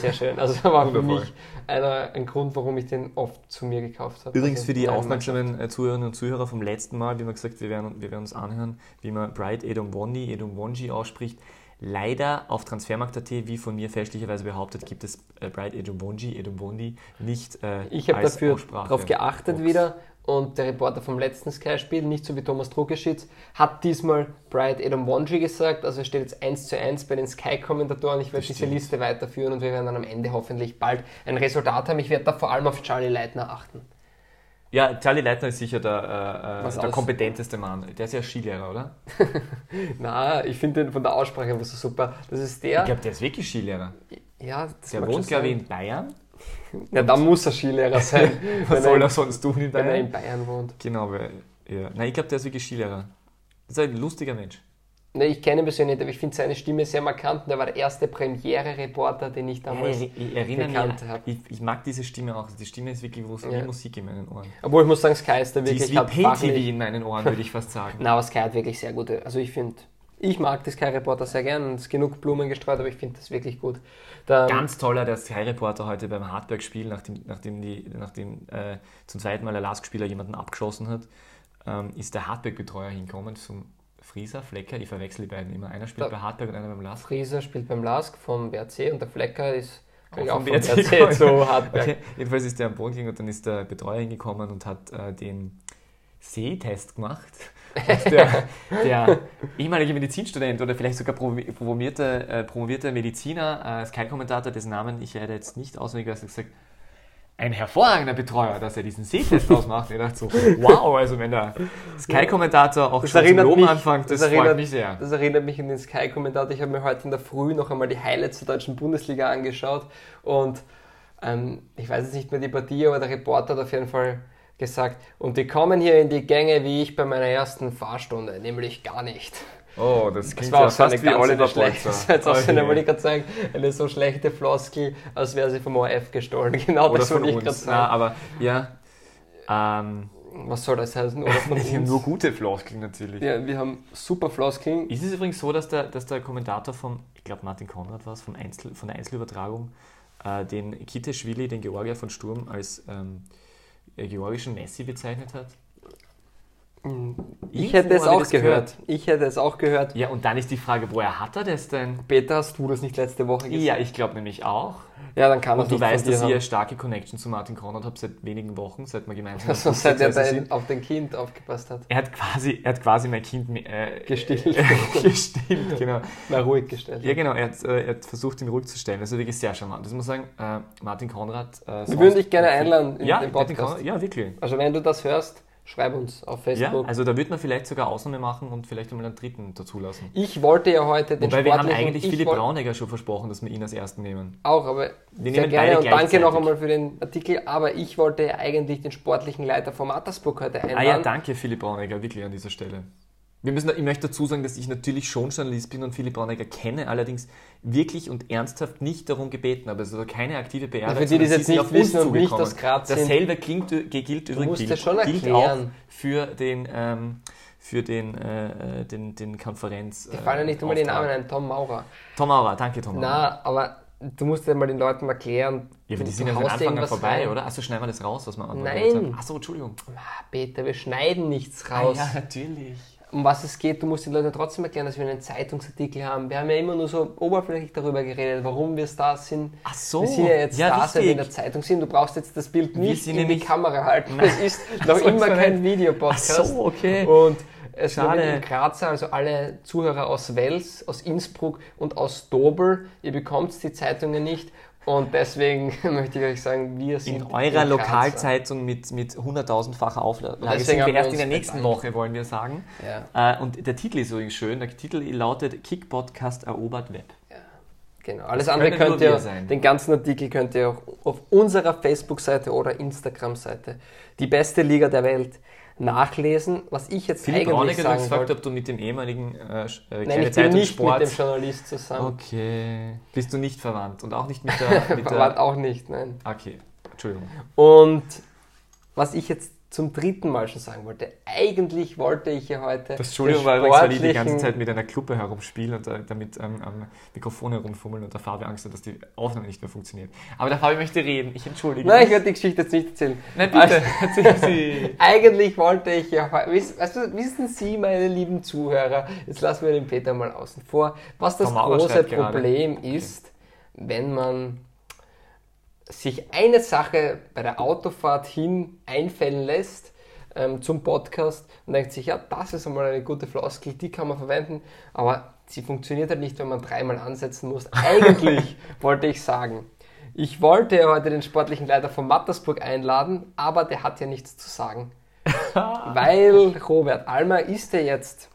Sehr schön. Also das war für mich einer, ein Grund, warum ich den oft zu mir gekauft habe. Übrigens Also für die aufmerksamen äh, Zuhörerinnen und Zuhörer vom letzten Mal, wie wir gesagt wir werden, wir werden uns anhören, wie man Bright Edumwonji, Edumwonji ausspricht. Leider auf Transfermarkt.at, wie von mir fälschlicherweise behauptet, gibt es äh, Bright Edumwonji, Edumwondi nicht äh, Ich habe dafür darauf geachtet Box. wieder und der Reporter vom letzten Sky-Spiel, nicht so wie Thomas Druckeschitz, hat diesmal Bright Adam Wonji gesagt. Also es steht jetzt 1 zu 1 bei den Sky-Kommentatoren. Ich werde diese. Liste weiterführen und wir werden dann am Ende hoffentlich bald ein Resultat haben. Ich werde da vor allem auf Charlie Leitner achten. Ja, Charlie Leitner ist sicher der, äh, äh, der kompetenteste Mann. Der ist ja Skilehrer, oder? *laughs* Na, ich finde den von der Aussprache immer so super. Das ist der. Ich glaube, der ist wirklich Skilehrer. ja, das Der wohnt, glaube ich, in Bayern. Ja, dann muss er Skilehrer *laughs* sein. Was soll er, sonst tun in wenn er Bayern? in Bayern wohnt. Genau, weil, ja. Nein, ich glaube, der ist wirklich Skilehrer. Das ist ein lustiger Mensch. Ne, ich kenne ihn persönlich nicht, aber ich finde seine Stimme sehr markant. Und er war der erste Premiere-Reporter, den ich damals. ich, ich gekannt mich, habe. ich, ich mag diese Stimme auch. Die Stimme ist wirklich wie Ja. Musik in meinen Ohren. Obwohl ich muss sagen, Sky ist da Die wirklich ist wie hat Pay fachlich- TV in meinen Ohren, *laughs* würde ich fast sagen. Na, aber Sky hat wirklich sehr gute. Also ich finde, ich mag die Sky Reporter sehr gern und es ist genug Blumen gestreut, aber ich finde das wirklich gut. Da, Ganz toller der Sky-Reporter heute beim Hartberg-Spiel, nachdem, nachdem, die, nachdem äh, zum zweiten Mal der Lask-Spieler jemanden abgeschossen hat, ähm, ist der Hartberg-Betreuer hingekommen zum Frieser, Flecker, ich verwechsel die beiden immer. Einer spielt Da- bei Hartberg und einer beim Lask. Frieser spielt beim Lask vom WRC und der Flecker ist Auch auch vom vom WRC WRC zu Hartberg. Okay, jedenfalls ist der am Boden gegangen und dann ist der Betreuer hingekommen und hat äh, den Sehtest gemacht. Der, *laughs* der ehemalige Medizinstudent oder vielleicht sogar promovierte, äh, promovierte Mediziner, äh, Sky-Kommentator, dessen Namen ich leider jetzt nicht auswendig weiß, hat gesagt, ein hervorragender Betreuer, dass er diesen Sehtest *laughs* ausmacht. Ich dachte so, wow, also wenn der Sky-Kommentator auch Das schon zum mich- anfängt, das, das freut erinnert- mich sehr. Das erinnert mich an den Sky-Kommentator. Ich habe mir heute in der Früh noch einmal die Highlights der deutschen Bundesliga angeschaut und ähm, ich weiß jetzt nicht mehr die Partie, aber der Reporter hat auf jeden Fall gesagt, und die kommen hier in die Gänge wie ich bei meiner ersten Fahrstunde, nämlich gar nicht. Oh, das Das klingt war ja auch so eine fast wie Oliver Polzer. das war jetzt auch so eine, wollte ich gerade sagen, eine so schlechte Floskel, als wäre sie vom ORF gestohlen. *laughs* Genau Oder das von wollte ich gerade uns. Na, sagen. aber ja, ähm, Was soll das heißen? Oder von *laughs* wir haben nur gute Floskeln natürlich. Ja, wir haben super Floskeln. Ist es übrigens so, dass der, dass der Kommentator vom, ich glaube Martin Konrad war es, vom Einzel, von der Einzelübertragung, äh, den Kiteschwili, den Georgier von Sturm, als ähm, äh, georgischen Messi bezeichnet hat? Ich Irgendwo hätte es auch das gehört. Ich hätte es auch gehört. Ja, und dann ist die Frage, woher hat er das denn? Peter, hast du das nicht letzte Woche gesagt? Ja, ich glaube nämlich auch. Ja, dann kann Und du weißt, dass ich eine starke Connection zu Martin Konrad habe seit wenigen Wochen, seit wir gemeinsam Also seit er dein, auf dein Kind aufgepasst hat. Er hat quasi, er hat quasi mein Kind äh, Gestillt. *laughs* gestillt, genau. Na, ruhig gestellt. Ja, genau, er hat, äh, er hat versucht, ihn ruhig zu stellen. Das ist wirklich sehr charmant. Das muss man sagen, äh, Martin Konrad. Äh, Wir würden dich gerne einladen in ja, den Martin Podcast. Konrad, ja, wirklich. Also wenn du das hörst, schreib uns auf Ja, Facebook. also da würde man vielleicht sogar Ausnahme machen und vielleicht einmal einen dritten dazulassen. ich wollte ja heute den Wobei wir haben eigentlich ich Philipp Braunegger schon versprochen, dass wir ihn als ersten nehmen. Auch, aber Wir sehr nehmen gerne und danke noch einmal für den Artikel. Aber ich wollte ja eigentlich den sportlichen Leiter vom Mattersburg heute einladen. Ah ja, danke Philipp Braunegger, wirklich an dieser Stelle. Wir müssen, ich möchte dazu sagen, dass ich natürlich schon Journalist bin und Philipp Braunegger kenne, allerdings wirklich und ernsthaft nicht darum gebeten habe. Also keine aktive PR. Ja, für die, die es jetzt nicht auf uns wissen und nicht aus Graz sind. Dasselbe klingt, gilt übrigens musst gilt, schon gilt auch für den, ähm, für den, äh, den, den Konferenz. Die fallen ja nicht immer die Auftrag. Namen ein. Tom Maurer. Tom Maurer, danke Tom Maurer. Na, aber du musst ja mal den Leuten erklären. Ja, aber die sind ja von Anfang an vorbei, rein. oder? Achso, schneiden wir das raus, was wir andere Nein. Achso, Entschuldigung. Peter, wir schneiden nichts raus. Ah, ja, natürlich. Um was es geht, du musst den Leuten trotzdem erklären, dass wir einen Zeitungsartikel haben. Wir haben ja immer nur so oberflächlich darüber geredet, warum wir Stars sind. Ach so. Wir sind ja jetzt Ja, Stars, weil wir in der Zeitung sind. Du brauchst jetzt das Bild nicht in die Kamera halten. Nein. Es ist noch so, immer kein Videopodcast. Ach so, okay. Und es Schade. in Grazer, also alle Zuhörer aus Wels, aus Innsbruck und aus Dobel, ihr bekommt die Zeitungen nicht. Und deswegen *laughs* möchte ich euch sagen, wir sind In eurer Grazer. Lokalzeitung mit, mit 100.000-facher Auflage deswegen sind wir erst in der nächsten bedankt. Woche, wollen wir sagen. Ja. Äh, und der Titel ist übrigens schön. Der Titel lautet Kick Podcast erobert Web. Genau, alles Das andere könnt ihr, sein. den ganzen Artikel könnt ihr auch auf unserer Facebook-Seite oder Instagram-Seite, die beste Liga der Welt, nachlesen. Was ich jetzt Philipp eigentlich Braunegger hat sagen gefragt, wollte. ob du mit dem ehemaligen äh, äh, Nein, ich bin nicht Sport... mit dem Journalist zusammen. okay. Bist du nicht verwandt und auch nicht mit der... *laughs* Mit Wart der auch nicht, nein. okay, Entschuldigung. Und was ich jetzt zum dritten Mal schon sagen wollte, eigentlich wollte ich ja heute. Das Entschuldigung war übrigens, weil ich die ganze Zeit mit einer Kluppe herumspiele und äh, damit ähm, am Mikrofon herumfummeln und der Fabi Angst hat, dass die Aufnahme nicht mehr funktioniert. Aber der Fabi möchte reden. Ich entschuldige Nein, ich mich. werde die Geschichte jetzt nicht erzählen. Nein, bitte, *laughs* erzählen Sie. *laughs* Eigentlich wollte ich ja, heu- wiss- weißt du, wissen Sie, meine lieben Zuhörer, jetzt lassen wir den Peter mal außen vor, was das große schreibt gerade. Problem ist, wenn man sich eine Sache bei der Autofahrt hin einfällen lässt ähm, zum Podcast und denkt sich, ja, das ist einmal eine gute Floskel, die kann man verwenden, aber sie funktioniert halt nicht, wenn man dreimal ansetzen muss. *laughs* Eigentlich wollte ich sagen, ich wollte ja heute den sportlichen Leiter von Mattersburg einladen, aber der hat ja nichts zu sagen. *laughs* Weil Robert Almer ist ja jetzt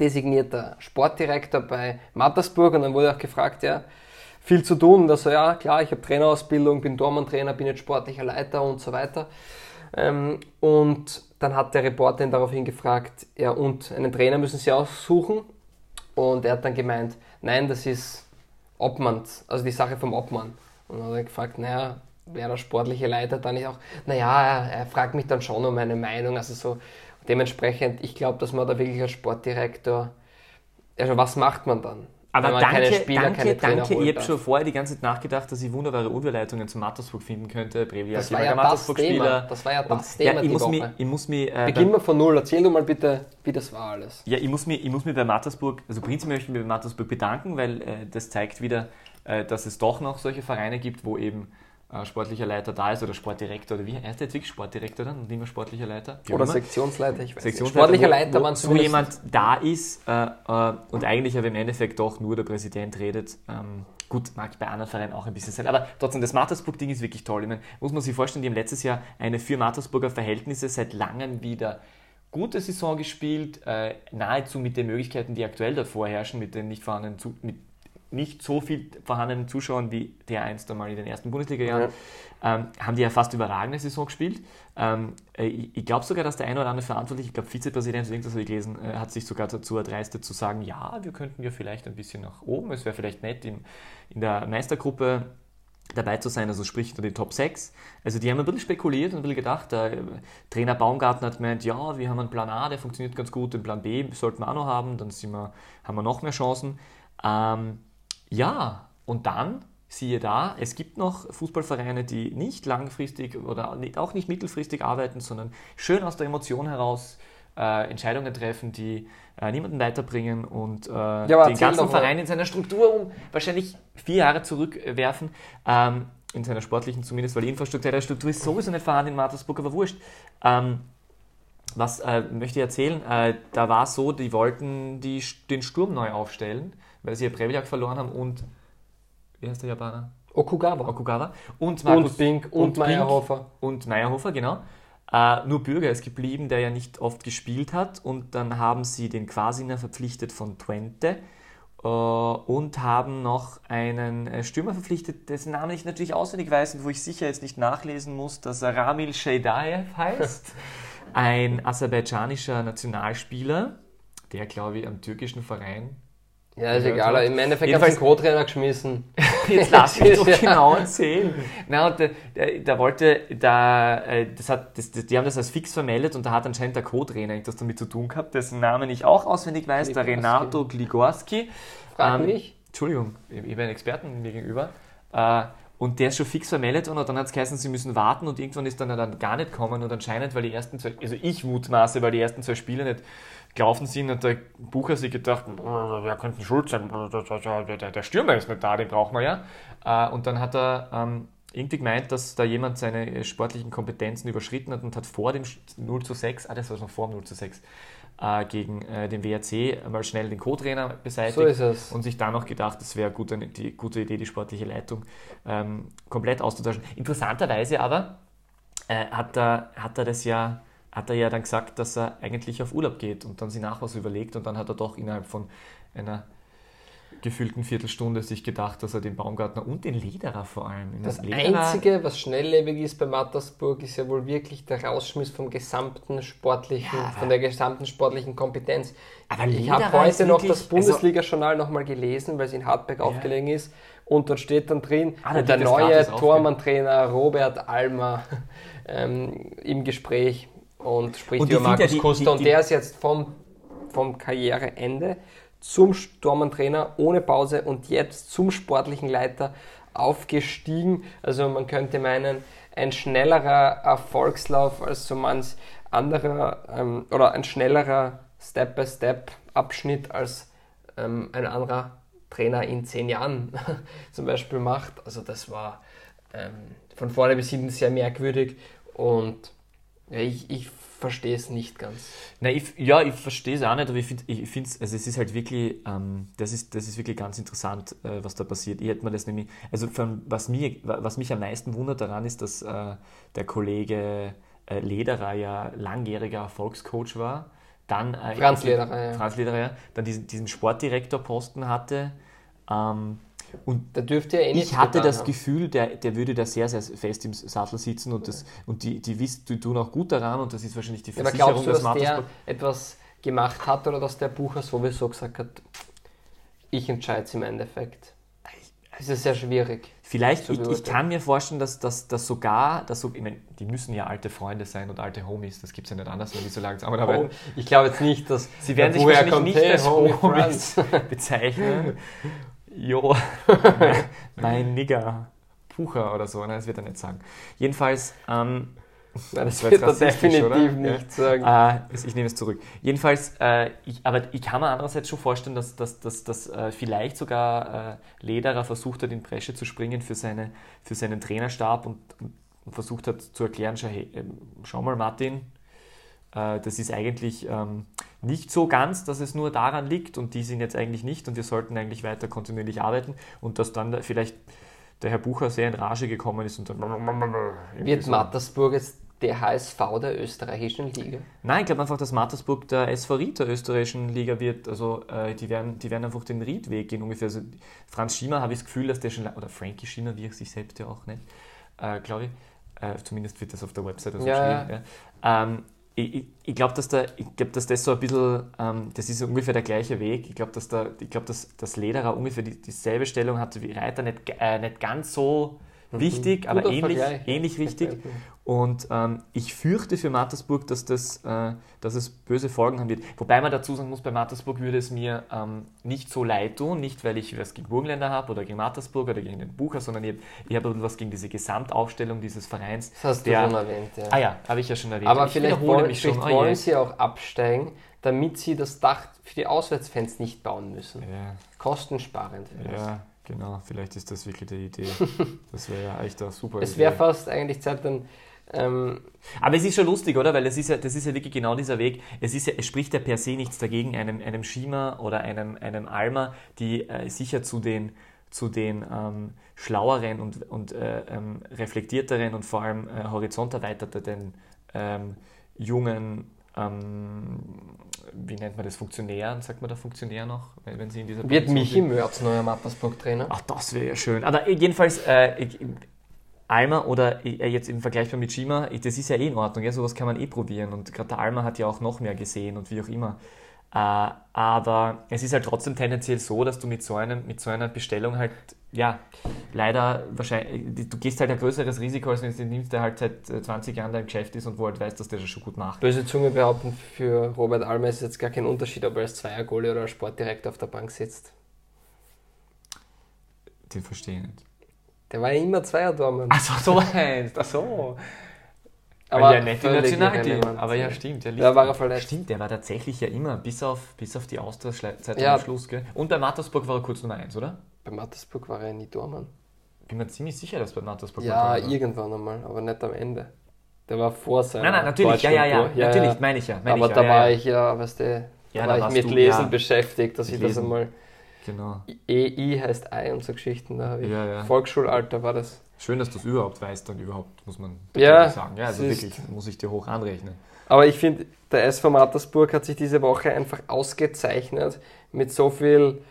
designierter Sportdirektor bei Mattersburg und dann wurde auch gefragt, ja, viel zu tun. Und er so, ja, klar, ich habe Trainerausbildung, bin Dormann-Trainer, bin jetzt sportlicher Leiter und so weiter. Ähm, und dann hat der Reporter ihn daraufhin gefragt, ja, und einen Trainer müssen Sie aussuchen? Und er hat dann gemeint, nein, das ist Obmann, also die Sache vom Obmann. Und dann hat er gefragt, naja, wer der sportliche Leiter dann ist auch, naja, er, er fragt mich dann schon um meine Meinung, also so dementsprechend, ich glaube, dass man da wirklich als Sportdirektor, also was macht man dann? Aber danke, keine Spieler, danke, danke. Ich habe schon vorher die ganze Zeit nachgedacht, dass ich wunderbare Überleitungen zu Mattersburg finden könnte. Previa, Das war ja das Thema. Das war ja das Thema ja, ich muss mich, ich muss mich, äh, Beginn mal von Null, erzähl du mal bitte, wie das war alles. Ja, ich muss, mich, ich muss mich bei Mattersburg, also prinzipiell möchte ich mich bei Mattersburg bedanken, weil äh, das zeigt wieder, äh, dass es doch noch solche Vereine gibt, wo eben sportlicher Leiter da ist oder Sportdirektor oder wie heißt der jetzt wirklich Sportdirektor dann und nicht mehr sportlicher Leiter? Oder. Sektionsleiter, ich weiß Sektionsleiter, nicht. Sportlicher wo- Leiter wo zumindest- jemand da ist äh, äh, und eigentlich aber im Endeffekt doch nur der Präsident redet. Ähm, gut, mag bei anderen Vereinen auch ein bisschen sein, aber trotzdem, das Mattersburg-Ding ist wirklich toll. Ich meine, muss man sich vorstellen, die haben letztes Jahr eine für Mattersburger Verhältnisse seit langem wieder gute Saison gespielt, äh, nahezu mit den Möglichkeiten, die aktuell da vorherrschen, mit den nicht vorhandenen mit nicht so viel vorhandenen Zuschauern wie der einst einmal in den ersten Bundesliga-Jahren, ähm, haben die ja fast überragende Saison gespielt. Ähm, äh, ich ich glaube sogar, dass der eine oder andere Verantwortliche, ich glaube Vizepräsident, irgendwas habe ich gelesen, äh, hat sich sogar dazu erdreistet zu sagen, ja, wir könnten ja vielleicht ein bisschen nach oben, es wäre vielleicht nett, im, in der Meistergruppe dabei zu sein, also sprich die Top 6. Also die haben ein bisschen spekuliert und ein bisschen gedacht, der äh, Trainer Baumgarten hat gemeint, ja, wir haben einen Plan A, der funktioniert ganz gut, den Plan B sollten wir auch noch haben, dann wir, haben wir noch mehr Chancen. Ähm, ja, und dann, siehe da, es gibt noch Fußballvereine, die nicht langfristig oder auch nicht mittelfristig arbeiten, sondern schön aus der Emotion heraus äh, Entscheidungen treffen, die äh, niemanden weiterbringen und äh, aber den ganzen. Verein in seiner Struktur um wahrscheinlich vier Jahre zurückwerfen. Ähm, in seiner sportlichen zumindest, weil die Infrastruktur der Struktur ist sowieso nicht vorhanden in Mattersburg, aber wurscht. Ähm, was äh, möchte ich erzählen? Äh, da war es so, die wollten die, den Sturm neu aufstellen, weil sie ja Previak verloren haben und wie heißt der Japaner? Okugawa. Okugawa. Und Und Bink und, Bink Meyerhofer. und Meyerhofer, genau. Äh, nur Bürger ist geblieben, der ja nicht oft gespielt hat. Und dann haben sie den Quasiner verpflichtet von Twente äh, und haben noch einen äh, Stürmer verpflichtet, dessen Namen ich natürlich auswendig weiß und wo ich sicher jetzt nicht nachlesen muss, dass er Ramil Sheidaev heißt. *laughs* Ein aserbaidschanischer Nationalspieler, der, glaube ich, am türkischen Verein Ja, ist egal. so. Im Endeffekt hat den Co-Trainer geschmissen. *laughs* Jetzt lass mich *laughs* doch Ja. genau erzählen. Na, und der, der, der wollte, da, äh, das hat, das, das, die haben das als fix vermeldet und da hat anscheinend der Co-Trainer etwas damit zu tun gehabt, dessen Namen ich auch auswendig weiß, der Gligorski. Renato Gligorski. Frag Ähm, mich. Entschuldigung, ich ich bin ein Experten mir gegenüber. Äh, und der ist schon fix vermeldet worden und dann hat es geheißen, sie müssen warten und irgendwann ist dann, dann gar nicht kommen und anscheinend, weil die ersten zwei, also ich mutmaße, weil die ersten zwei Spiele nicht gelaufen sind und der Bucher sich gedacht, wer könnte schuld sein, der, Stürmer ist nicht da, den brauchen wir ja. Äh, und dann hat er ähm, irgendwie gemeint, dass da jemand seine sportlichen Kompetenzen überschritten hat und hat vor dem 0 zu 6, ah, das war schon vor dem 0 zu 6, äh, gegen äh, den WRC mal schnell den Co-Trainer beseitigt So ist es. und sich dann noch gedacht, es wäre gut, eine die gute Idee, die sportliche Leitung ähm, komplett auszutauschen. Interessanterweise aber äh, hat, er, hat er das ja hat er ja dann gesagt, dass er eigentlich auf Urlaub geht und dann sich nach was überlegt und dann hat er doch innerhalb von einer gefühlten Viertelstunde sich gedacht, dass er den Baumgartner und den Lederer vor allem. Das Lederer, Einzige, was schnelllebig ist bei Mattersburg, ist ja wohl wirklich der Rausschmiss vom gesamten sportlichen, Ja, von der gesamten sportlichen Kompetenz. Aber ich habe heute noch wirklich- das Bundesliga-Journal nochmal gelesen, weil es in Hartberg aufgelegen ist. Und dort steht dann drin, Ah, der der neue Tormann-Trainer Robert Almer *laughs* ähm, im Gespräch und spricht Und über finde ja, Markus die- Costa. die- und die- der ist jetzt vom, vom Karriereende zum Tormann-Trainer ohne Pause und jetzt zum sportlichen Leiter aufgestiegen. Also man könnte meinen, ein schnellerer Erfolgslauf als so manch anderer ähm, oder ein schnellerer Step-by-Step-Abschnitt als ähm, ein anderer Trainer in zehn Jahren *laughs* zum Beispiel macht. Also das war ähm, von vorne bis hinten sehr merkwürdig und ja, ich, ich verstehe es nicht ganz. Na, ich, ja, ich verstehe es auch nicht, aber ich finde ich find's, also es ist halt wirklich, ähm, das, ist, das ist wirklich ganz interessant, äh, was da passiert. Ich hätte mir das nämlich, also von, was, mir, was mich am meisten wundert daran ist, dass äh, der Kollege äh, Lederer ja langjähriger Erfolgscoach war, dann äh, Franz Lederer, ja. Franz Lederer, dann diesen, diesen Sportdirektorposten hatte ähm, und Da dürfte ja eh ich hatte das haben. Gefühl, der, der würde da sehr, sehr fest im Sattel sitzen und, das, und die, die, wissen, die tun auch gut daran und das ist wahrscheinlich die Ja, aber Versicherung glaubst du, dass der etwas gemacht hat oder dass der Bucher sowieso gesagt hat, ich entscheide es im Endeffekt? Das ist sehr schwierig. Vielleicht, ich, ich kann mir vorstellen, dass das dass sogar, dass so, ich meine, die müssen ja alte Freunde sein und alte Homies, das gibt es ja nicht anders, wenn die so lange zusammenarbeiten. Oh, ich glaube jetzt nicht, dass Sie werden sich wahrscheinlich nicht als Homie Homies bezeichnen. *laughs* Jo, mein *laughs* Nigger, Pucher oder so, ne, das wird er nicht sagen. Jedenfalls, ähm, Nein, das war wird er definitiv oder? nicht sagen. Äh, ich nehme es zurück. Jedenfalls, äh, ich, aber ich kann mir andererseits schon vorstellen, dass, dass, dass, dass äh, vielleicht sogar äh, Lederer versucht hat, in Bresche zu springen für, seine, für seinen Trainerstab und, und versucht hat zu erklären, schau, hey, ähm, schau mal Martin, äh, das ist eigentlich ähm, nicht so ganz, dass es nur daran liegt und die sind jetzt eigentlich nicht und wir sollten eigentlich weiter kontinuierlich arbeiten und dass dann vielleicht der Herr Bucher sehr in Rage gekommen ist und dann Wird so- Mattersburg jetzt der HSV der österreichischen Liga? Nein, ich glaube einfach, dass Mattersburg der SV Ried der österreichischen Liga wird. Also äh, die, werden, die werden einfach den Riedweg gehen ungefähr. Also, Franz Schiemer habe ich das Gefühl, dass der schon, oder Frankie Schiemer, wie er sich selbst ja auch nennt, äh, glaube ich. Äh, zumindest wird das auf der Website so Ja, geschrieben. Ja. Ähm, ich ich, glaube, dass, da- glaub, dass das so ein bisschen, ähm, das ist ungefähr der gleiche Weg. Ich glaube, dass, da, glaub, dass, dass Lederer ungefähr die, dieselbe Stellung hatte wie Reiter, nicht, äh, nicht ganz so wichtig, aber Mhm. Guter ähnlich, Vergleich. ähnlich wichtig. Und ähm, ich fürchte für Mattersburg, dass, das, äh, dass es böse Folgen haben wird. Wobei man dazu sagen muss, bei Mattersburg würde es mir ähm, nicht so leid tun, nicht weil ich was gegen Burgenländer habe oder gegen Mattersburg oder gegen den Bucher, sondern ich, ich habe was gegen diese Gesamtaufstellung dieses Vereins. Das hast du der- schon erwähnt, ja. Ah ja, habe ich ja schon erwähnt. Aber ich vielleicht, wollen, mich schon. vielleicht Oh wollen je. sie auch absteigen, damit sie das Dach für die Auswärtsfans nicht bauen müssen. Ja, Kostensparend. ja, genau. Vielleicht ist das wirklich die Idee. *laughs* Das wäre ja echt eine super Es wäre fast eigentlich Zeit, dann ähm, Aber es ist schon lustig, oder? Weil es ist ja, das ist ja wirklich genau dieser Weg. Es, ist ja, es spricht ja per se nichts dagegen, einem, einem Schiemer oder einem, einem Alma, die äh, sicher zu den, zu den ähm, schlaueren und, und äh, ähm, reflektierteren und vor allem äh, horizonterweiterten ähm, jungen, ähm, wie nennt man das, Funktionären, sagt man da Funktionär noch, wenn wenn sie in dieser wird Position Michi? Mörz neuer Mattersburg-Trainer. Ach, das wäre ja schön. Aber jedenfalls, äh, ich- Alma oder äh, jetzt im Vergleich mit Shima, das ist ja eh in Ordnung, ja, sowas kann man eh probieren. Und gerade der Alma hat ja auch noch mehr gesehen und wie auch immer. Äh, aber es ist halt trotzdem tendenziell so, dass du mit so, einem, mit so einer Bestellung halt, ja, leider wahrscheinlich, du gehst halt ein größeres Risiko, als wenn du den nimmst, der halt seit äh, 20 Jahren da im Geschäft ist und wo halt weiß, dass der das schon gut macht. Böse Zunge behaupten, für Robert Almer ist jetzt gar kein Unterschied, ob er als Zweiergoalie oder als Sportdirektor auf der Bank sitzt. Den verstehe ich nicht. Der war ja immer Zweierdormann. Achso, so meinst Ach so. Aber ja, nicht völlig Nationalteam. Aber ja, stimmt. Der war er verletzt. Stimmt, der war tatsächlich ja immer, bis auf, bis auf die Austria-Zeit Ja. am Schluss. Gell? Und bei Mattersburg war er kurz Nummer 1, oder? Bei Mattersburg war er ja nie Tormann. Bin mir ziemlich sicher, dass bei Mattersburg Ja, war. er. irgendwann einmal, aber nicht am Ende. Der war vor seinem Nein, nein, natürlich, ja, ja, ja, Deutschlandtour. natürlich, meine ich ja. Meine aber ich da ja, war ja, ja. ich ja, weißt du, da Ja, war ich mit du, Lesen ja. beschäftigt, dass ich das einmal. Genau. EI heißt Ei und so Geschichten, da. Ja, ja. Volksschulalter war das. Schön, dass du es überhaupt weißt, dann überhaupt, muss man Ja, wirklich sagen. Ja, also wirklich, muss ich dir hoch anrechnen. Aber ich finde, der SV Mattersburg hat sich diese Woche einfach ausgezeichnet mit so viel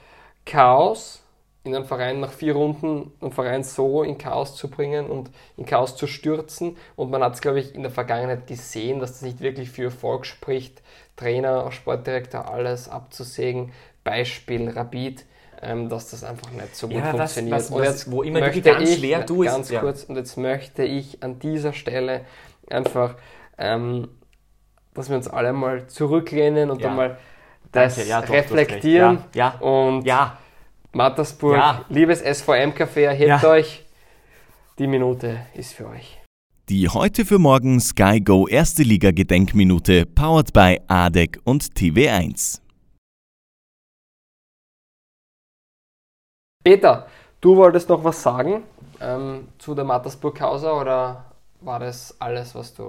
Chaos in einen Verein nach vier Runden einen Verein so in Chaos zu bringen und in Chaos zu stürzen. Und man hat es, glaube ich, in der Vergangenheit gesehen, dass das nicht wirklich für Erfolg spricht, Trainer, Sportdirektor, alles abzusägen. Beispiel Rapid, ähm, dass das einfach nicht so gut Ja, funktioniert. was- und was- jetzt wo immer möchte ganz ich, schwer du ist, ganz ja. kurz, und jetzt möchte ich an dieser Stelle einfach ähm, dass wir uns alle mal zurücklehnen und Ja. dann mal das Danke, ja, doch, reflektieren. Ja, Und ja, Mattersburg, Ja. liebes SVM-Café, erhebt Ja. euch. Die Minute ist für euch. Die heute für morgen Sky Go Erste Liga Gedenkminute powered by ADEC und TV1. Peter, du wolltest noch was sagen ähm, zu der Mattersburg-Causa oder war das alles, was du...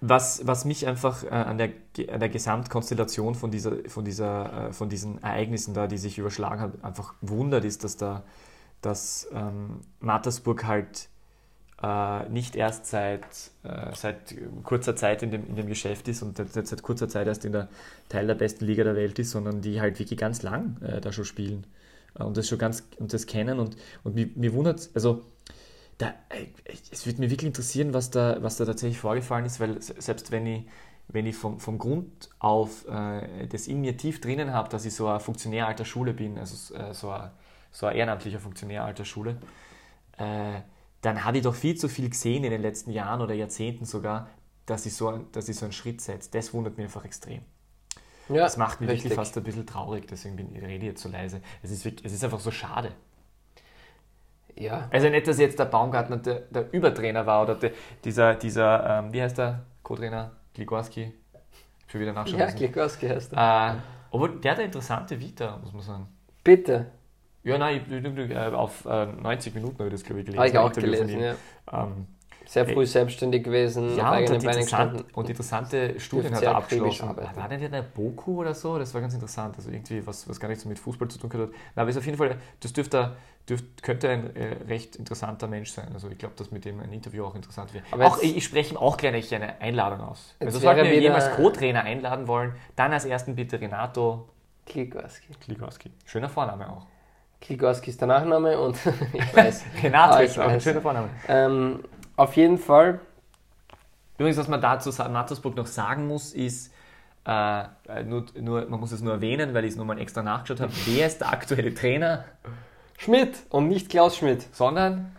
Was, was mich einfach äh, an, der, an der Gesamtkonstellation von, dieser, von, dieser, äh, von diesen Ereignissen da, die sich überschlagen hat, einfach wundert, ist, dass, da, dass ähm, Mattersburg halt äh, nicht erst seit, äh, seit kurzer Zeit in dem, in dem Geschäft ist und nicht seit kurzer Zeit erst in der Teil der besten Liga der Welt ist, sondern die halt wirklich ganz lang äh, da schon spielen und das schon ganz und das kennen und, und mir, mir wundert also da, äh, es würde mich wirklich interessieren, was da, was da tatsächlich vorgefallen ist, weil se- selbst wenn ich, wenn ich vom, vom Grund auf äh, das in mir tief drinnen habe, dass ich so ein Funktionär alter Schule bin, also äh, so, ein, so ein ehrenamtlicher Funktionär alter Schule, äh, dann habe ich doch viel zu viel gesehen in den letzten Jahren oder Jahrzehnten sogar, dass ich so, dass ich so einen Schritt setze. Das wundert mich einfach extrem. Ja, Das macht mich richtig. wirklich fast ein bisschen traurig, deswegen bin, rede ich jetzt so leise. Es ist, wirklich, es ist einfach so schade. Ja. Also nicht, dass jetzt der Baumgartner der, der Übertrainer war oder der, dieser, dieser ähm, wie heißt der Co-Trainer? Gligorski? Schon wieder nachschauen Ja. Gligorski heißt er. Äh, aber der hat eine interessante Vita, muss man sagen. Bitte. Ja, nein, ich, äh, auf äh, 90 Minuten habe ich das, glaube ich, gelesen. Habe ich auch gelesen, ja. Ähm, Sehr früh selbstständig gewesen, ja, auf und, eigenen hat Beinen interessant, gestanden. und interessante Studien hat er abgeschlossen. War denn der Boku oder so? Das war ganz interessant. Also irgendwie was, was gar nichts mit Fußball zu tun hat. Na, aber ist auf jeden Fall, das dürfte, dürft, könnte ein äh, recht interessanter Mensch sein. Also ich glaube, dass mit dem ein Interview auch interessant wäre. Aber Auch jetzt- ich, ich spreche ihm auch gleich eine Einladung aus. Also sollten wir wieder- jemals Co-Trainer einladen wollen, dann als ersten bitte Renato Gligorski. Kligowski. Schöner Vorname auch. Gligorski ist der Nachname und *laughs* ich weiß. *laughs* Renato Ah, ist auch ein schöner Vorname. Ähm, auf jeden Fall, Übrigens, was man dazu Mattersburg noch sagen muss, ist, äh, nur, nur, man muss es nur erwähnen, weil ich es nochmal extra nachgeschaut habe, wer ist der aktuelle Trainer, Schmidt und nicht Klaus Schmidt. sondern,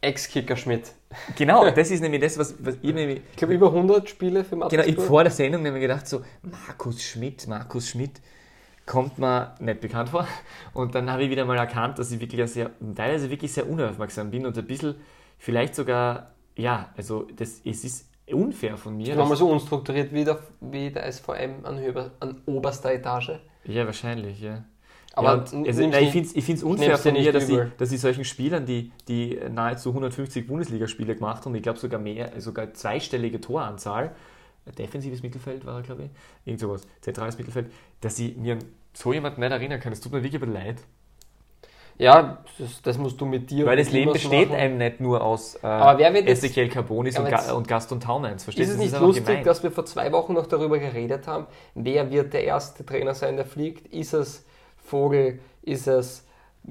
Ex-Kicker Schmidt. genau, *laughs* das ist nämlich das, was, was ich nämlich, Ich glaube, über 100 Spiele für genau, Mattersburg. ich vor der Sendung nämlich gedacht, so, Markus Schmidt, Markus Schmidt, kommt mir nicht bekannt vor. Und dann habe ich wieder mal erkannt, dass ich wirklich sehr, teilweise wirklich sehr unaufmerksam bin und ein bisschen, vielleicht sogar, ja, also das, es ist unfair von mir. Nochmal so unstrukturiert wie der, wie der SVM an, höber, an oberster Etage. Ja, wahrscheinlich, ja. Aber ja, also, nein, ich finde es unfair von mir, dass ich, dass ich solchen Spielern, die, die nahezu 150 Bundesligaspiele gemacht haben, ich glaube sogar mehr, sogar zweistellige Toranzahl, defensives Mittelfeld war er, glaube ich, irgend sowas, zentrales Mittelfeld, dass ich mir so jemanden nicht erinnern kann. Es tut mir wirklich leid. Ja, das, das musst du mit dir Weil das Leben besteht machen. einem nicht nur aus äh, Aber wer wird jetzt- Ezekiel Carbonis und, Ga und Gaston Taumeins. Verstehst Ist es Das nicht aber lustig, gemein. dass wir vor zwei Wochen noch darüber geredet haben, wer wird der erste Trainer sein, der fliegt? Ist es Vogel? Ist es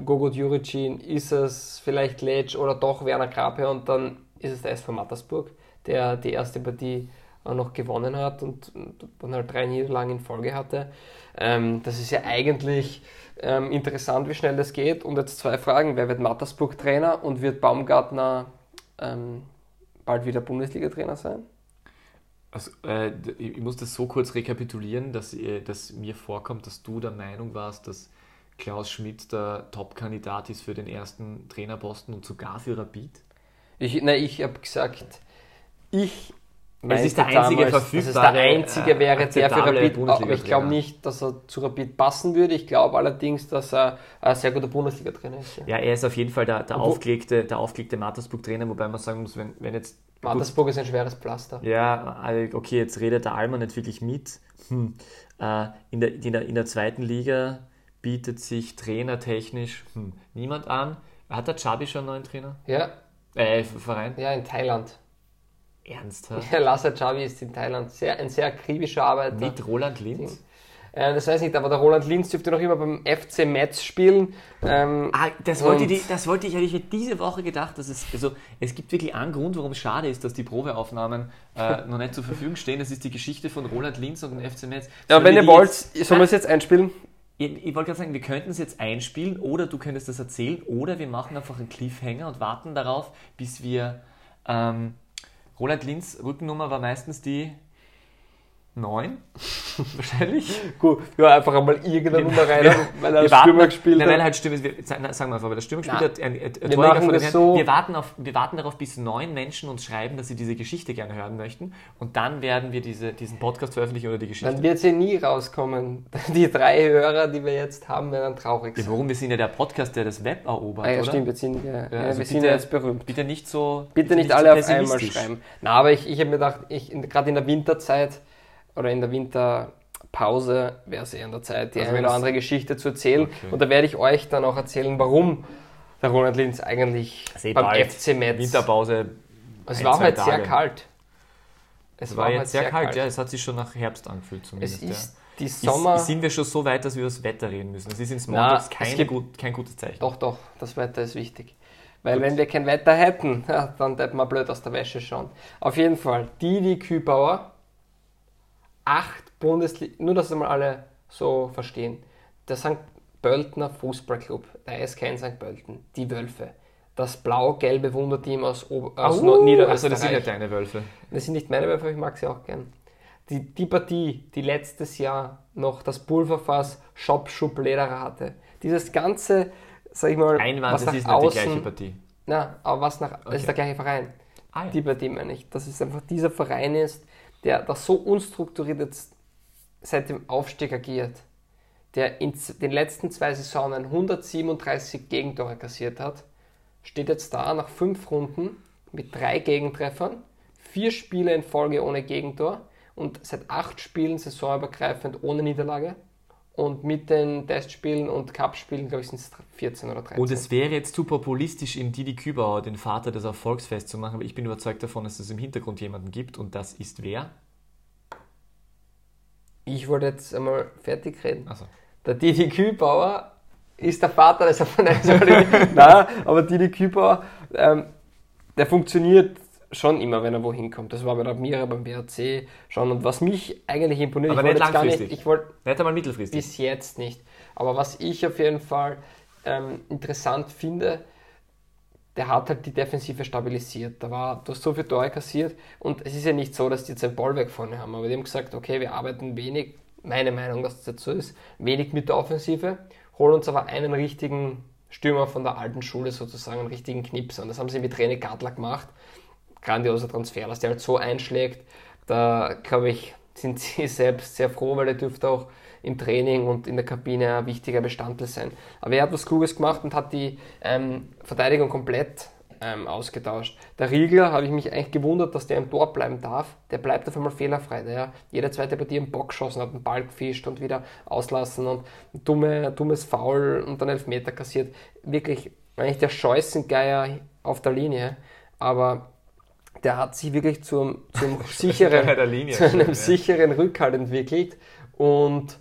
Gogo Djuricin? Ist es vielleicht Letsch oder doch Werner Krape? Und dann ist es der SV Mattersburg, der die erste Partie auch noch gewonnen hat und und dann halt drei Niederlagen in Folge hatte. Ähm, das ist ja eigentlich ähm, interessant, wie schnell das geht. Und jetzt zwei Fragen. Wer wird Mattersburg Trainer und wird Baumgartner ähm, bald wieder Bundesliga-Trainer sein? Also, äh, ich muss das so kurz rekapitulieren, dass, äh, dass mir vorkommt, dass du der Meinung warst, dass Klaus Schmidt der Top-Kandidat ist für den ersten Trainerposten und sogar für Rapid. Ich, nein, ich habe gesagt, ich Es ist der einzige damals, dass es der verfügbare, einzige wäre, der für Rapid, aber ich glaube nicht, dass er zu Rapid passen würde. Ich glaube allerdings, dass er ein sehr guter Bundesliga-Trainer ist. Ja. Ja, er ist auf jeden Fall der, der, aufgelegte, der aufgelegte Mattersburg-Trainer, wobei man sagen muss, wenn, wenn jetzt. Mattersburg ist ein schweres Pflaster. Ja, äh, okay, jetzt redet der Alman nicht wirklich mit. Hm. Äh, in, der, in, der, in der zweiten Liga bietet sich trainertechnisch hm, niemand an. Hat der Chabi schon einen neuen Trainer? Ja, Äh, Verein? ja, in Thailand. Ernsthaft? Ja, Lassa Chavi ist in Thailand sehr, ein sehr akribischer Arbeiter. Mit Roland Linz? Äh, das weiß ich nicht, aber der Roland Linz dürfte noch immer beim FC Metz spielen. Ähm, Ah, das wollte, die, das wollte ich, hätte ich mir diese Woche gedacht, dass es, also es gibt wirklich einen Grund, warum es schade ist, dass die Probeaufnahmen äh, *laughs* noch nicht zur Verfügung stehen. Das ist die Geschichte von Roland Linz und dem FC Metz. ja, wenn ihr wollt, sollen wir es jetzt einspielen? Ich, ich wollte gerade sagen, wir könnten es jetzt einspielen oder du könntest das erzählen oder wir machen einfach einen Cliffhanger und warten darauf, bis wir. Ähm, Roland Linz Rückennummer war meistens die 9, *laughs* wahrscheinlich. Gut, ja, einfach einmal irgendeine Nummer rein, weil er wir als warten, Stürmer gespielt nein, weil er hat. halt Stürmer, wir, sagen wir einfach, weil der Stürmer gespielt hat, ein, ein, ein wir machen von das so- wir, warten auf, wir warten darauf, bis neun Menschen uns schreiben, dass sie diese Geschichte gerne hören möchten und dann werden wir diese, diesen Podcast veröffentlichen oder die Geschichte. Dann wird sie nie rauskommen. *laughs* Die drei Hörer, die wir jetzt haben, werden traurig Ja, sein. warum? Wir sind ja der Podcast, der das Web erobert, Ah, ja, oder? stimmt, wir sind, ja, ja, also wir sind bitte- ja jetzt berühmt. Bitte nicht so. Bitte nicht so alle auf einmal schreiben. Na, aber ich, ich habe mir gedacht, gerade in der Winterzeit oder in der Winterpause wäre es eher an der Zeit, die Also eine oder es- andere Geschichte zu erzählen. Okay. Und da werde ich euch dann auch erzählen, warum der Roland Linz eigentlich Sehr beim bald. FC Metz. Winterpause. es ein, war zwei halt sehr Tage. kalt. Es Es war jetzt sehr kalt, ja. Es hat sich schon nach Herbst angefühlt Es zumindest. ist die ja. Sommer. Ist, sind wir schon so weit, dass wir über das Wetter reden müssen? Das ist ins Montags es keine gibt- gut, kein gutes Zeichen. Doch, doch, das Wetter ist wichtig. Weil wenn wir kein Wetter hätten, *laughs* ja, dann hätten wir blöd aus der Wäsche schauen. Auf jeden Fall, Didi Kübauer, acht Bundesliga, nur dass es mal alle so verstehen. Der St. Pöltener Fußballclub, der SK in St. Pölten, die Wölfe, das blau-gelbe Wunderteam aus, Ober aus Uh, Niederösterreich. also das sind ja deine Wölfe. Das sind nicht meine Wölfe, aber ich mag sie auch gern. Die, die Partie, die letztes Jahr noch das Pulverfass Shop Schub Lederer hatte. Dieses ganze sag ich mal, Einwand, was es nach ist nicht die außen, gleiche Partie. Na, aber was nach, es Okay. ist der gleiche Verein. Ah, ja. Die Partie meine ich. Dass es einfach dieser Verein ist, der da so unstrukturiert jetzt seit dem Aufstieg agiert, der in den letzten zwei Saisonen 137 Gegentore kassiert hat, steht jetzt da nach fünf Runden mit drei Gegentreffern, vier Spiele in Folge ohne Gegentor und seit acht Spielen saisonübergreifend ohne Niederlage. Und mit den Testspielen und Cup-Spielen, glaube ich, sind es 14 oder 13. Und es wäre jetzt zu populistisch, in Didi Kübauer, den Vater des Erfolgs, festzumachen, aber ich bin überzeugt davon, dass es im Hintergrund jemanden gibt und das ist wer? Ich wollte jetzt einmal fertig reden. Also, Der Didi Kübauer ist der Vater des Erfolgs. *laughs* Nein, aber Didi Kübauer, ähm, der funktioniert schon immer, wenn er wohin kommt. Das war bei der Mira beim BRC schon. Und was mich eigentlich imponiert, Aber ich nicht gar nicht, langfristig. ich wollte nicht einmal mittelfristig. bis jetzt nicht. Aber was ich auf jeden Fall ähm, interessant finde, der hat halt die Defensive stabilisiert. Da war, du hast so viele Tore kassiert und es ist ja nicht so, dass die jetzt ein Bollwerk vorne haben, aber die haben gesagt, okay, wir arbeiten wenig, meine Meinung, dass das jetzt so ist, wenig mit der Offensive, holen uns aber einen richtigen Stürmer von der alten Schule sozusagen, einen richtigen Knipser. Und das haben sie mit René Gadler gemacht. Grandioser Transfer, dass der halt so einschlägt. Da, glaube ich, sind *laughs* sie selbst sehr froh, weil der dürfte auch im Training und in der Kabine ein wichtiger Bestandteil sein. Aber er hat was Kluges gemacht und hat die ähm, Verteidigung komplett ähm, ausgetauscht. Der Riegler habe ich mich eigentlich gewundert, dass der im Tor bleiben darf. Der bleibt auf einmal fehlerfrei. Der jede zweite Partie im Bock geschossen hat, einen Ball gefischt und wieder auslassen und ein dumme, dummes Foul und dann Elfmeter kassiert. Wirklich eigentlich der Scheußengeier auf der Linie. Aber der hat sich wirklich zum, zum *laughs* sicheren, Linie, *laughs* zu einem ja. sicheren Rückhalt entwickelt. Und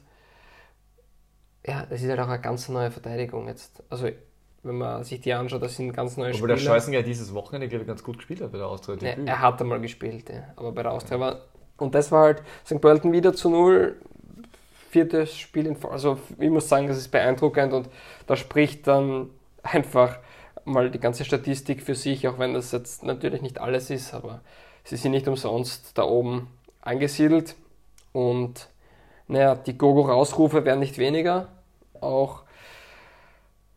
ja, das ist halt auch eine ganz neue Verteidigung jetzt. Also, wenn man sich die anschaut, das sind ganz neue Obwohl der Spieler. Scheußen ja dieses Wochenende, glaube ich, ganz gut gespielt hat bei der Austria. Ja, er hat einmal gespielt, ja. aber bei der Austria war. Und das war halt St. Pölten wieder zu null. Viertes Spiel in Folge. Also, ich muss sagen, das ist beeindruckend und da spricht dann einfach mal die ganze Statistik für sich, auch wenn das jetzt natürlich nicht alles ist, aber sie sind nicht umsonst da oben angesiedelt. Und naja, die Gogo-Rausrufe werden nicht weniger. Auch,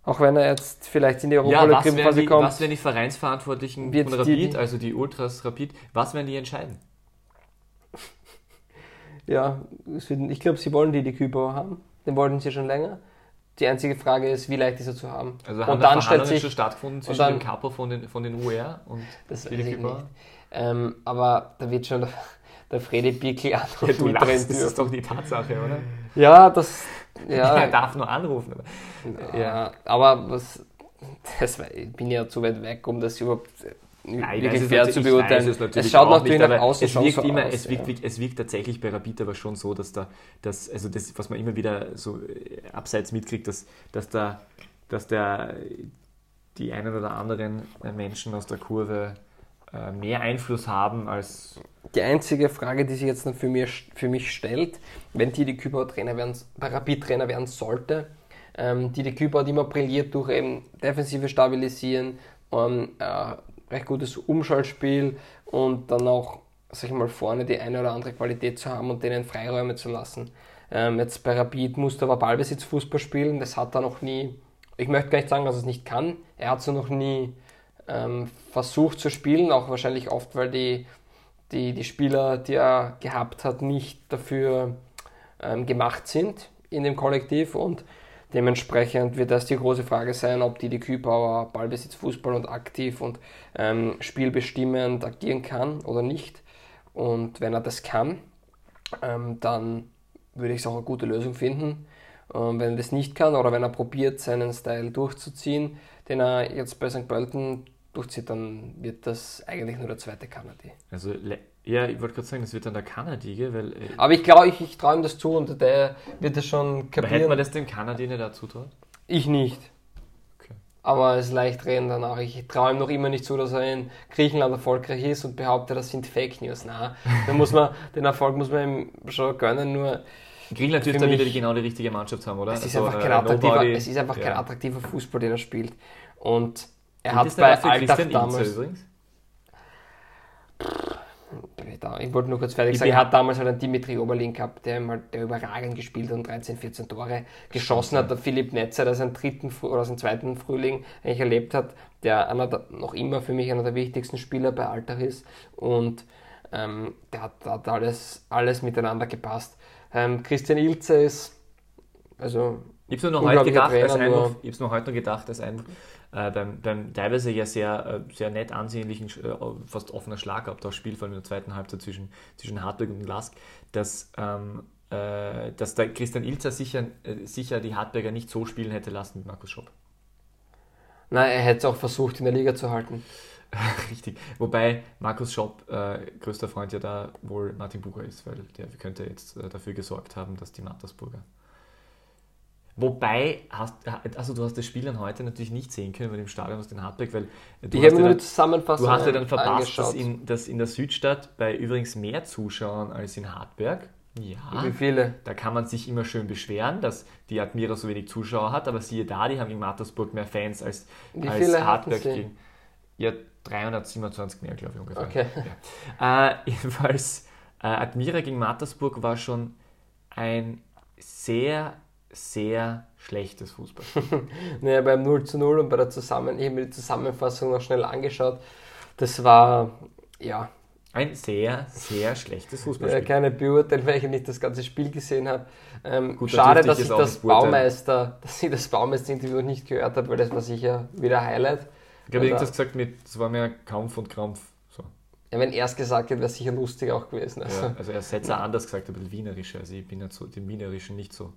auch wenn er jetzt vielleicht in die Ja, was Europa werden, League-Phase die, kommt. was werden die Vereinsverantwortlichen von die- Rapid, die- also die Ultras Rapid, was werden die entscheiden? *laughs* Ja, ich glaube, sie wollen die die Kübauer haben. Den wollten sie schon länger. Die einzige Frage ist, wie leicht ist er zu haben. Also haben und dann stellt Verhandlungen schon sich, stattgefunden zwischen dann- dem Capo von den, von den UR und das weiß ich nicht. Ähm, aber da wird schon der, der Fredi Bickel Ja, anrufen du mit lachst, drin das ist doch die Tatsache, oder? Ja, das, *laughs* Er ja, darf nur anrufen. Aber. ja, aber was, das, ich bin ja zu weit weg, um das überhaupt Nein, wirklich das ist fair zu beurteilen. es natürlich schaut natürlich nicht, nach außen es wirkt so immer, aus. es, wirkt, ja. es wirkt tatsächlich bei Rapid aber schon so, dass da, dass, also das, was man immer wieder so äh, abseits mitkriegt, dass, dass da, dass der, die einen oder anderen Menschen aus der Kurve äh, mehr Einfluss haben als Die einzige Frage, die sich jetzt für mich, für mich stellt, wenn Didi Kübauer Trainer werden, bei Rapid Trainer werden sollte, ähm, Didi Kübauer hat immer brilliert durch eben defensive Stabilisieren, ähm, äh, recht gutes Umschaltspiel und dann auch, sag ich mal, vorne die eine oder andere Qualität zu haben und denen Freiräume zu lassen. Ähm, jetzt bei Rapid musste er aber Ballbesitz Fußball spielen, das hat er noch nie, ich möchte gar nicht sagen, dass er es nicht kann, er hat es noch nie ähm, versucht zu spielen, auch wahrscheinlich oft, weil die, die, die Spieler, die er gehabt hat, nicht dafür ähm, gemacht sind in dem Kollektiv und dementsprechend wird das die große Frage sein, ob die Kübauer Ballbesitz, Fußball und aktiv und ähm, spielbestimmend agieren kann oder nicht. Und wenn er das kann, ähm, dann würde ich es auch eine gute Lösung finden. Ähm, wenn er das nicht kann oder wenn er probiert, seinen Style durchzuziehen, den er jetzt bei St. Pölten durchzieht, dann wird das eigentlich nur der zweite Kanadi. Also, ja, ich wollte gerade sagen, das wird dann der Kanadier, weil. Äh, Aber ich glaube, ich, ich traue ihm das zu und der wird das schon aber hätte kapieren. man das dem Kanadier nicht dazu traut? Ich nicht. Okay. Aber es ist leicht reden danach. Ich traue ihm noch immer nicht zu, dass er in Griechenland erfolgreich ist und behaupte, das sind Fake News. Na, da muss man, *laughs* den Erfolg muss man ihm schon gönnen, nur Griechenland dürfte dann wieder die, genau die richtige Mannschaft haben, oder? es ist Also, einfach äh, kein attraktiver, nobody- es ist einfach kein ja. attraktiver Fußball, den er spielt. Und er Gilt hat bei Alltag Christian Ilzer damals, übrigens? da, ich wollte nur kurz fertig Ich sagen, er hat damals halt einen Dimitri Oberlin gehabt, der, mal, der überragend gespielt hat und 13, 14 Tore geschossen hat. Der Philipp Netzer, der seinen dritten oder seinen zweiten Frühling eigentlich erlebt hat, der einer der, noch immer für mich einer der wichtigsten Spieler bei Altach ist. Und ähm, der hat, hat alles, alles miteinander gepasst. Ähm, Christian Ilze ist, also Ich habe nur noch heute gedacht, als Einwurf, nur- ich hab's nur heute noch gedacht, als ein äh, beim, beim teilweise ja sehr, äh, sehr nett ansehnlichen, äh, fast offener Schlagabtauschspiel, vor allem in der zweiten Halbzeit zwischen, zwischen Hartberg und Lask, dass, ähm, äh, dass der Christian Ilzer sicher, äh, sicher die Hartberger nicht so spielen hätte lassen mit Markus Schopp. nein, er hätte es auch versucht in der Liga zu halten. *laughs* Richtig. Wobei Markus Schopp, äh, größter Freund ja da wohl Martin Bucher ist, weil der könnte jetzt äh, dafür gesorgt haben, dass die Mattersburger. Wobei, hast, also du hast das Spiel dann heute natürlich nicht sehen können bei dem Stadion aus den Hartberg, weil du Ich hast, ja nur dann, Zusammenfassung du hast ja dann verpasst, dass in, dass in der Südstadt bei übrigens mehr Zuschauern als in Hartberg, ja, Wie viele? da kann man sich immer schön beschweren, dass die Admira so wenig Zuschauer hat, aber siehe da, die haben gegen Mattersburg mehr Fans als, Wie als Hartberg gegen. Ja, 327 mehr, glaube ich ungefähr. Okay. Ja. Äh, *laughs* jedenfalls, äh, Admira gegen Mattersburg war schon ein sehr, sehr schlechtes Fußballspiel. *laughs* Naja, beim 0 zu 0 und bei der Zusammen ich habe mir die Zusammenfassung noch schnell angeschaut. Das war, ja, Ein sehr, sehr schlechtes Fußballspiel. keine Beurteilung, weil ich nicht das ganze Spiel gesehen habe. Ähm, Gut, schade, dass ich das. Baumeister, dass ich das Baumeister-Interview nicht gehört habe, weil das war sicher wieder Highlight. Ich habe irgendwas gesagt mit, es war mehr Kampf und Krampf. So. Ja, wenn er es gesagt hätte, wäre es sicher lustig auch gewesen. Also, Ja, also er hat es anders gesagt, ein bisschen wienerischer. Also ich bin ja so, dem Wienerischen nicht so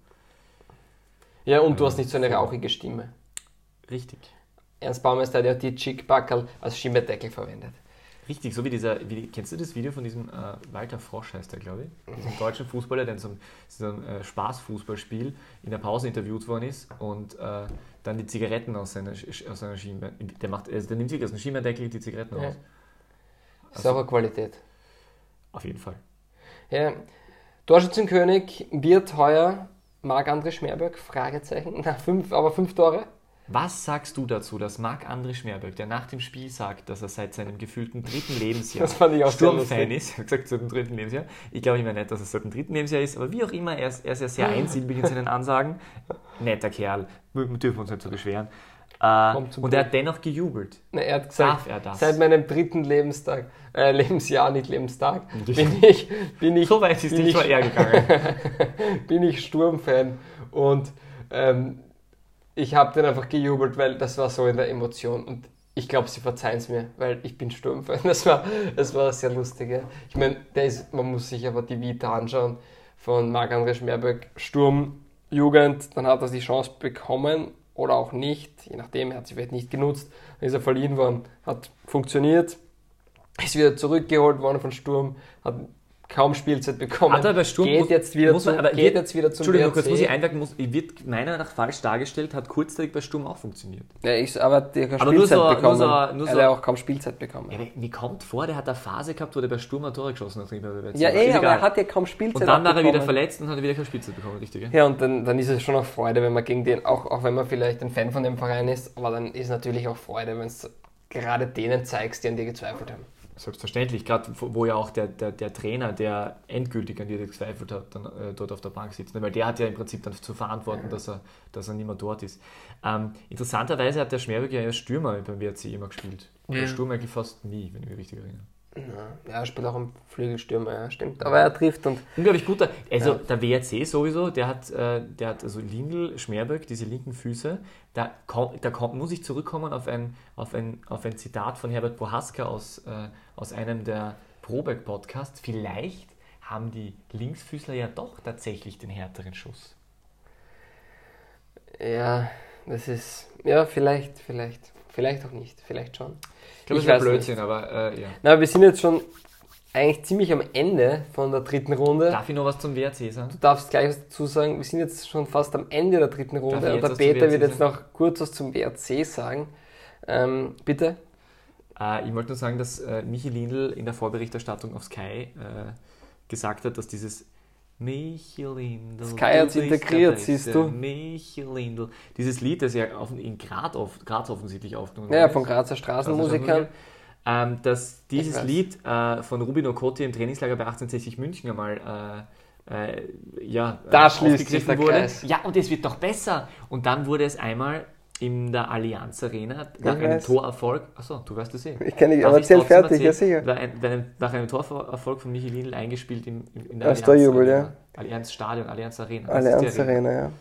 ja, und du hast nicht so eine rauchige Stimme. richtig. Ernst Baumeister hat ja die Chickbackerl als Schimmerdeckel verwendet. Richtig, so wie dieser, wie, kennst du das Video von diesem äh, Walter Frosch heißt er, glaube ich? Diesem deutschen Fußballer, der in so einem, so einem äh, Spaßfußballspiel in der Pause interviewt worden ist und äh, dann die Zigaretten aus seiner, aus seiner Schiene, der, macht, also der nimmt sich aus dem Schienendeckel die Zigaretten Ja. raus. Auch eine Qualität. Auf jeden Fall. Ja. Torschützenkönig wird heuer Marc-André Schmerberg? Fragezeichen. Na, fünf, aber fünf Tore? Was sagst du dazu, dass Marc-André Schmerberg, der nach dem Spiel sagt, dass er seit seinem gefühlten dritten Lebensjahr *laughs* Das fand ich auch sehr Sturmfan ist, er hat gesagt, seit dem dritten Lebensjahr. Ich glaube immer nicht, dass es seit dem dritten Lebensjahr ist, aber wie auch immer, er ist, er ist ja sehr einsilbig in seinen *laughs* Ansagen. Netter Kerl, wir dürfen uns nicht so beschweren. Äh, und er hat dennoch gejubelt. Na, er hat gesagt, Darf er das? seit meinem dritten Lebenstag, äh, Lebensjahr, nicht Lebenstag, bin ich, bin ich, So weit ist bin nicht ich, er gegangen. *laughs* bin ich Sturmfan und ähm, ich habe dann einfach gejubelt, weil das war so in der Emotion und ich glaube, sie verzeihen es mir, weil ich bin Sturmfan. *laughs* Das war, das war sehr lustig. Ja. Ich meine, man muss sich aber die Vita anschauen von Marc-André Schmerberg, Sturm, Jugend, dann hat er die Chance bekommen oder auch nicht, je nachdem, er hat sie vielleicht nicht genutzt, dann ist er verliehen worden, hat funktioniert, ist wieder zurückgeholt worden von Sturm, hat kaum Spielzeit bekommen, Hat er bei Sturm- geht, muss- jetzt wieder, muss man- zu, aber geht wird- jetzt wieder zum Entschuldigung, WRC. kurz muss ich einwerfen, muss, wird meiner Meinung nach falsch dargestellt, hat kurzzeitig bei Sturm auch funktioniert. Ja, ich, aber der hat Aber nur Spielzeit so- nur bekommen. so- nur er so- hat ja auch kaum Spielzeit bekommen. Ja, mir kommt vor, der hat eine Phase gehabt, wo der bei Sturm ein Tor geschossen hat. Ja, eh, aber egal. er hat ja kaum Spielzeit Und dann war er wieder verletzt und hat er wieder keine Spielzeit bekommen, richtig? Ja? Ja, und dann, dann ist es schon auch Freude, wenn man gegen den, auch, auch wenn man vielleicht ein Fan von dem Verein ist, aber dann ist natürlich auch Freude, wenn es gerade denen zeigst, die an dir gezweifelt haben. Selbstverständlich, gerade wo ja auch der, der, der Trainer, der endgültig an dir gezweifelt hat, dann äh, dort auf der Bank sitzt. Weil der hat ja im Prinzip dann zu verantworten, dass er, dass er nicht mehr dort ist. Ähm, interessanterweise hat der Schmerberg ja als Stürmer beim WRC immer gespielt. Ja. Der Sturm eigentlich fast nie, wenn ich mich richtig erinnere. Ja, er spielt auch am Flügelstürmer, ja, stimmt. Aber er trifft und Unglaublich guter. Also Ja. der WRC sowieso, der hat, äh, der hat also Lindl, Schmerberg, diese linken Füße. Da, komm, da komm, muss ich zurückkommen auf ein, auf, ein, auf ein Zitat von Herbert Bohaska aus, äh, aus einem der Probeck-Podcasts. Vielleicht haben die Linksfüßler ja doch tatsächlich den härteren Schuss. ja, das ist, ja, vielleicht, vielleicht, vielleicht auch nicht, vielleicht schon. Ich glaube, ist weiß Blödsinn, aber äh, ja. Na, wir sind jetzt schon eigentlich ziemlich am Ende von der dritten Runde. Darf ich noch was zum WRC sagen? Du darfst gleich was dazu sagen. Wir sind jetzt schon fast am Ende der dritten Runde und der Peter wird jetzt noch kurz was zum WRC sagen. Ähm, bitte? Äh, ich wollte nur sagen, dass äh, Michi Lindl in der Vorberichterstattung auf Sky äh, gesagt hat, dass dieses Michi Lindl. Sky hat's bist integriert, siehst du. Michi Lindl. Dieses Lied, das ja auf, in Grad, auf, Graz offensichtlich aufgenommen Ja, worden von. Grazer Straßenmusikern. ähm, dass dieses. Lied äh, von Rubino Koti im Trainingslager bei 1860 München einmal äh, äh, ja, Da schließt sich der wurde. Kreis. Ja, und es wird doch besser. Und dann wurde es einmal in der Allianz Arena nach Ich einem weiß. Torerfolg, achso, du weißt es eh. Ich kenne dich, aber erzähl fertig, ja erzählen? sicher. War ein, nach einem Torerfolg von Michi Lindl eingespielt im, im, in der Als Torjubel, Arena. Allianz Stadion, Allianz Arena. Das Allianz Arena, ja. ist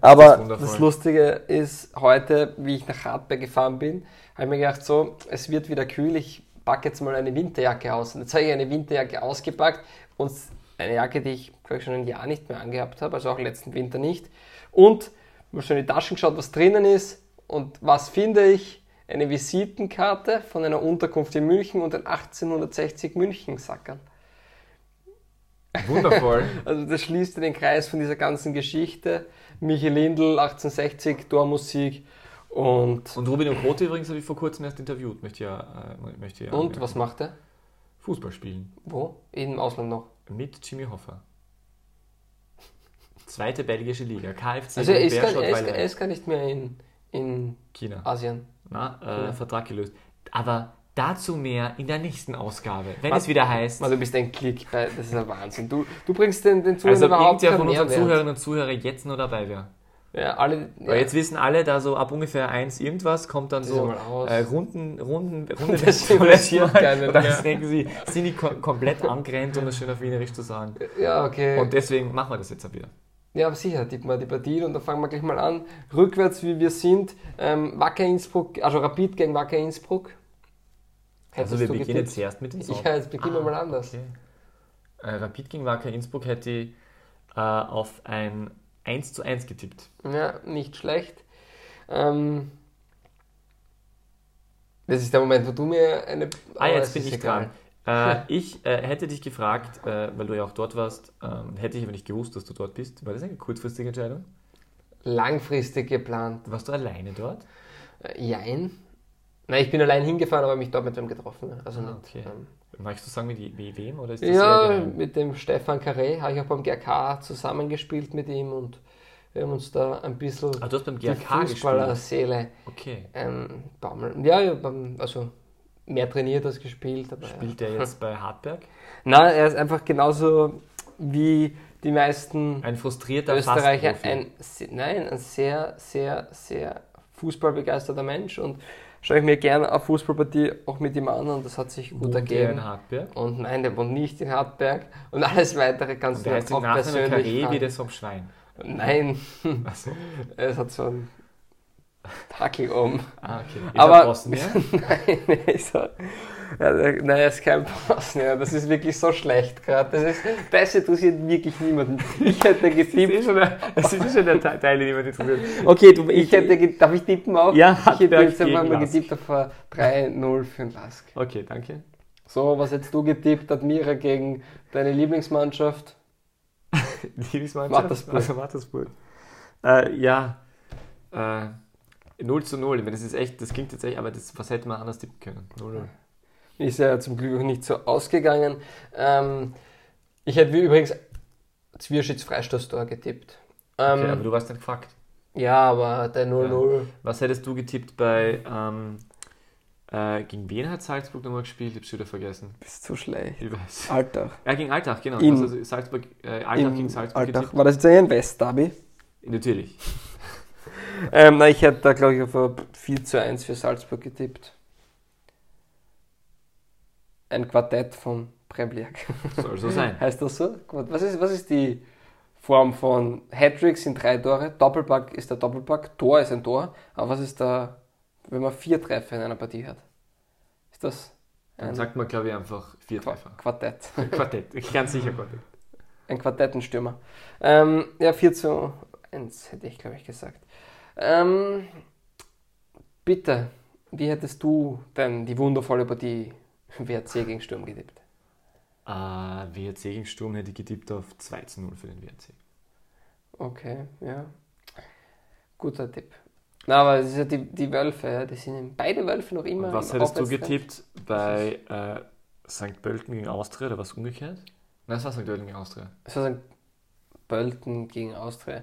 Aber wundervoll. das Lustige ist, heute, wie ich nach Hartberg gefahren bin, habe ich mir gedacht, so, es wird wieder kühl, ich packe jetzt mal eine Winterjacke aus. Und jetzt habe ich eine Winterjacke ausgepackt und eine Jacke, die ich, glaube ich, schon ein Jahr nicht mehr angehabt habe, also auch letzten Winter nicht. Und mal schon in die Taschen geschaut, was drinnen ist. Und was finde ich? Eine Visitenkarte von einer Unterkunft in München und ein 1860 München-Sackerl. Wundervoll. *laughs* Also das schließt den Kreis von dieser ganzen Geschichte. Michi Lindl, 1860, Tormusik und, Und Rubino Koti übrigens habe ich vor kurzem erst interviewt. Möchte ja, äh, möchte ja und was macht er? Fußball spielen. Wo? Im Ausland noch. Mit Jimmy Hoffa. Zweite belgische Liga. KFC Also er ist, gar, er ist, er ist gar nicht mehr in, in China. Asien. Na, äh, Ja. Vertrag gelöst. Aber dazu mehr in der nächsten Ausgabe. Wenn Was- es wieder heißt. Man, du bist ein Klick, das ist ein Wahnsinn. Du, du bringst den, den Zuhörern Also überhaupt irgendwer von keinen unseren Mehrwert. Zuhörerinnen und Zuhörern jetzt noch dabei wäre. Ja, alle, ja, jetzt wissen alle, da so ab ungefähr eins irgendwas kommt dann Das so äh, Runden, Runden, *laughs* Runde Das keinen Und dann denken sie, sind die kom komplett angerennt, um das schön auf Wienerisch zu sagen. ja, okay. Und deswegen machen wir das jetzt ab wieder. Ja, aber sicher, tippen wir die Partie und dann fangen wir gleich mal an. Rückwärts, wie wir sind. Ähm, Wacker Innsbruck, also Rapid gegen Wacker Innsbruck. Also Hättest wir du beginnen getippt? zuerst mit den Sorgen. Ja, jetzt beginnen wir mal anders. Okay. Äh, Rapid gegen Wacker Innsbruck hätte ich äh, auf ein 1 zu 1 getippt. Ja, nicht schlecht. Ähm, das ist der Moment, wo du mir eine. Ah, jetzt bin ich egal. dran. Äh, *laughs* ich äh, hätte dich gefragt, äh, weil du ja auch dort warst, ähm, hätte ich aber nicht gewusst, dass du dort bist. War das eine kurzfristige Entscheidung? Langfristig geplant. Warst du alleine dort? Äh, jein. Nein, ich bin allein hingefahren, aber mich dort mit wem getroffen. Also Ah, nicht. okay. Ähm, Magst du sagen, mit, wem? Oder ist das ja, mit dem Stefan Carré habe ich auch beim GRK zusammengespielt mit ihm und wir haben uns da ein bisschen Ah, du hast beim die GRK gespielt. Fußballerseele Okay. ähm, baumeln. Ja, ja beim, also mehr trainiert als gespielt. Aber Spielt ja. er jetzt bei Hartberg? Nein, er ist einfach genauso wie die meisten Ein frustrierter Österreicher. Ein, nein, ein sehr, sehr, sehr fußballbegeisterter Mensch und schaue ich mir gerne eine Fußballpartie auch mit ihm an und das hat sich gut Wohnt er ergeben. in Hartberg? Und nein, der wohnt nicht in Hartberg und alles weitere kannst Und du heißt auch persönlich Carré wie das vom Schwein. Nein, Achso. *laughs* es hat so einen Hackel um. Ah, okay. Ist Aber- er Bosnier? *laughs* Nein, so, ja, nein, er ist kein Bosnier. Das ist wirklich so schlecht gerade. Das, ist, das interessiert wirklich niemanden. Ich hätte *laughs* getippt. das ist eh schon der Te- Teil, den jemand interessiert. Okay, du, Ich hätte, ge- darf ich tippen auch? Ja, ich hätte jetzt einfach gegen mal Lask. getippt auf äh, 3-0 für den Lask. Okay, danke. So, was hättest du getippt? Admira gegen deine Lieblingsmannschaft? *laughs* Lieblingsmannschaft? Mattersburg. Also Mattersburg. Äh, ja. Äh, 0 zu 0. Wenn Das ist echt, das klingt jetzt echt, aber das, was hätte man anders tippen können? 0 Ist ja zum Glück auch nicht so ausgegangen. Ähm, ich hätte wie übrigens Zwierschitz Freistoßtor getippt. Ähm, Okay, aber du warst nicht gefragt. ja, aber der 0-0. Was hättest du getippt bei, ähm, äh, gegen wen hat Salzburg nochmal gespielt? Ich hab's wieder vergessen. Bist zu schlecht. Ich weiß. Alltag. Ja, gegen Alltag, genau. In- also Salzburg, äh, Alltag gegen Salzburg getippt. War das jetzt ein West-Derby? Natürlich. Ähm, na, ich hätte da, glaube ich, auf ein 4 zu 1 für Salzburg getippt. Ein Quartett von Premliak. Soll so sein. *laughs* heißt das so? Was ist, was ist die Form von Hattrick sind drei Tore, Doppelpack ist der Doppelpack, Tor ist ein Tor, aber was ist da, wenn man vier Treffer in einer Partie hat? Ist das Dann sagt man, glaube ich, einfach vier Treffer. Quartett? Quartett. *laughs* Ganz sicher Quartett. Ein Quartettenstürmer. Ähm, ja, 4 zu 1 hätte ich, glaube ich, gesagt. Ähm, bitte, wie hättest du denn die wundervolle Partie WRC gegen Sturm getippt? Äh, WRC gegen Sturm hätte ich getippt auf 2 zu 0 für den WRC. Okay, ja. Guter Tipp. Na, aber es ist ja die, die Wölfe, ja, die sind beide Wölfe noch immer. Und was im hättest du getippt bei äh, St. Pölten gegen Austria oder was umgekehrt? Nein, das war St. Pölten gegen Austria. Es war St. Pölten gegen Austria.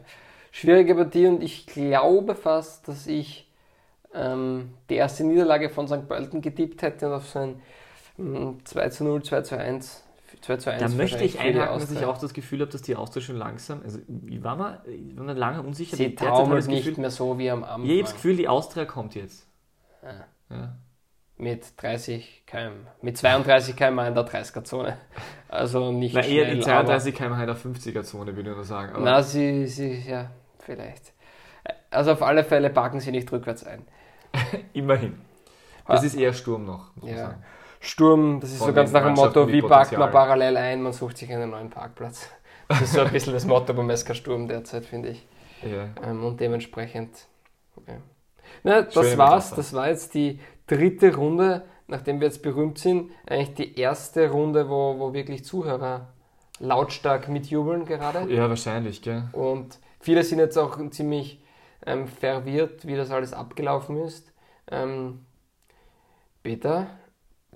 Schwierige Partie und ich glaube fast, dass ich ähm, die erste Niederlage von St. Pölten getippt hätte und auf so ein mm, 2 zu 0, 2 zu 1, 2 zu 1. Da möchte ich einhaken, dass ich auch das Gefühl habe, dass die Austria schon langsam, also ich war mal, ich war mir lange unsicher. Sie taumelt nicht Gefühl, mehr so wie am Anfang. ich habe das Gefühl, die Austria kommt jetzt. Ja. Ja. Mit 30 km, mit 32 km in der 30er-Zone. Also nicht Na, eher schnell, die 32 km in der 50er-Zone, würde ich nur sagen. Aber, na, sie, sie, ja, vielleicht. Also auf alle Fälle packen sie nicht rückwärts ein. *laughs* immerhin. Das ist eher Sturm noch, muss Ja. sagen. Sturm, das ist Von so ganz nach dem Motto, wie parkt man parallel ein, man sucht sich einen neuen Parkplatz. Das ist so ein bisschen das Motto beim SK Sturm derzeit, finde ich. Ja. Ähm, und dementsprechend. Ja. Na, das Schöne war's. Das war jetzt die dritte Runde, nachdem wir jetzt berühmt sind. Eigentlich die erste Runde, wo, wo wirklich Zuhörer lautstark mitjubeln gerade. ja, wahrscheinlich, gell? Und viele sind jetzt auch ziemlich ähm, verwirrt, wie das alles abgelaufen ist. Ähm, Peter,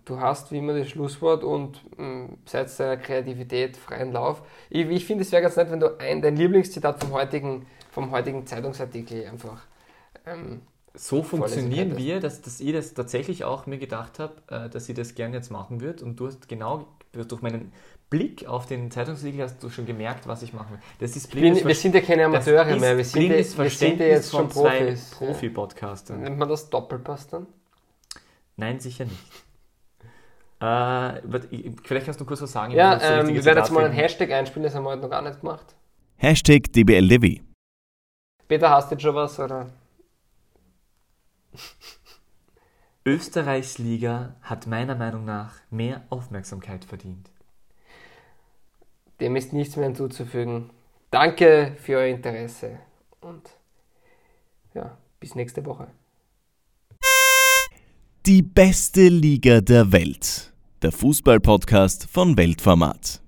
du hast wie immer das Schlusswort und ähm, seid deiner Kreativität freien Lauf. Ich, ich finde, es wäre ganz nett, wenn du ein, dein Lieblingszitat vom heutigen, vom heutigen Zeitungsartikel einfach. Ähm, So funktionieren wir, dass, dass ich das tatsächlich auch mir gedacht habe, äh, dass ich das gerne jetzt machen würde. Und du hast genau durch meinen Blick auf den Zeitungsartikel hast du schon gemerkt, was ich machen will. Das ist ich bin, wir sind ja keine Amateure mehr, wir sind, ja, blindes wir sind ja Verständnis jetzt schon von zwei Profis. Profi-Podcastern. Nennt man das Doppelpass dann? Nein, sicher nicht. Äh, vielleicht kannst du kurz was sagen. Ja, ähm, wir werden jetzt mal einen. Hashtag einspielen, das haben wir heute noch gar nicht gemacht. Hashtag DBLDW. Peter, hast du jetzt schon was? Oder? Österreichs Liga hat meiner Meinung nach mehr Aufmerksamkeit verdient. Dem ist nichts mehr hinzuzufügen. Danke für euer Interesse und ja, bis nächste Woche. Die beste Liga der Welt. Der Fußballpodcast von Weltformat.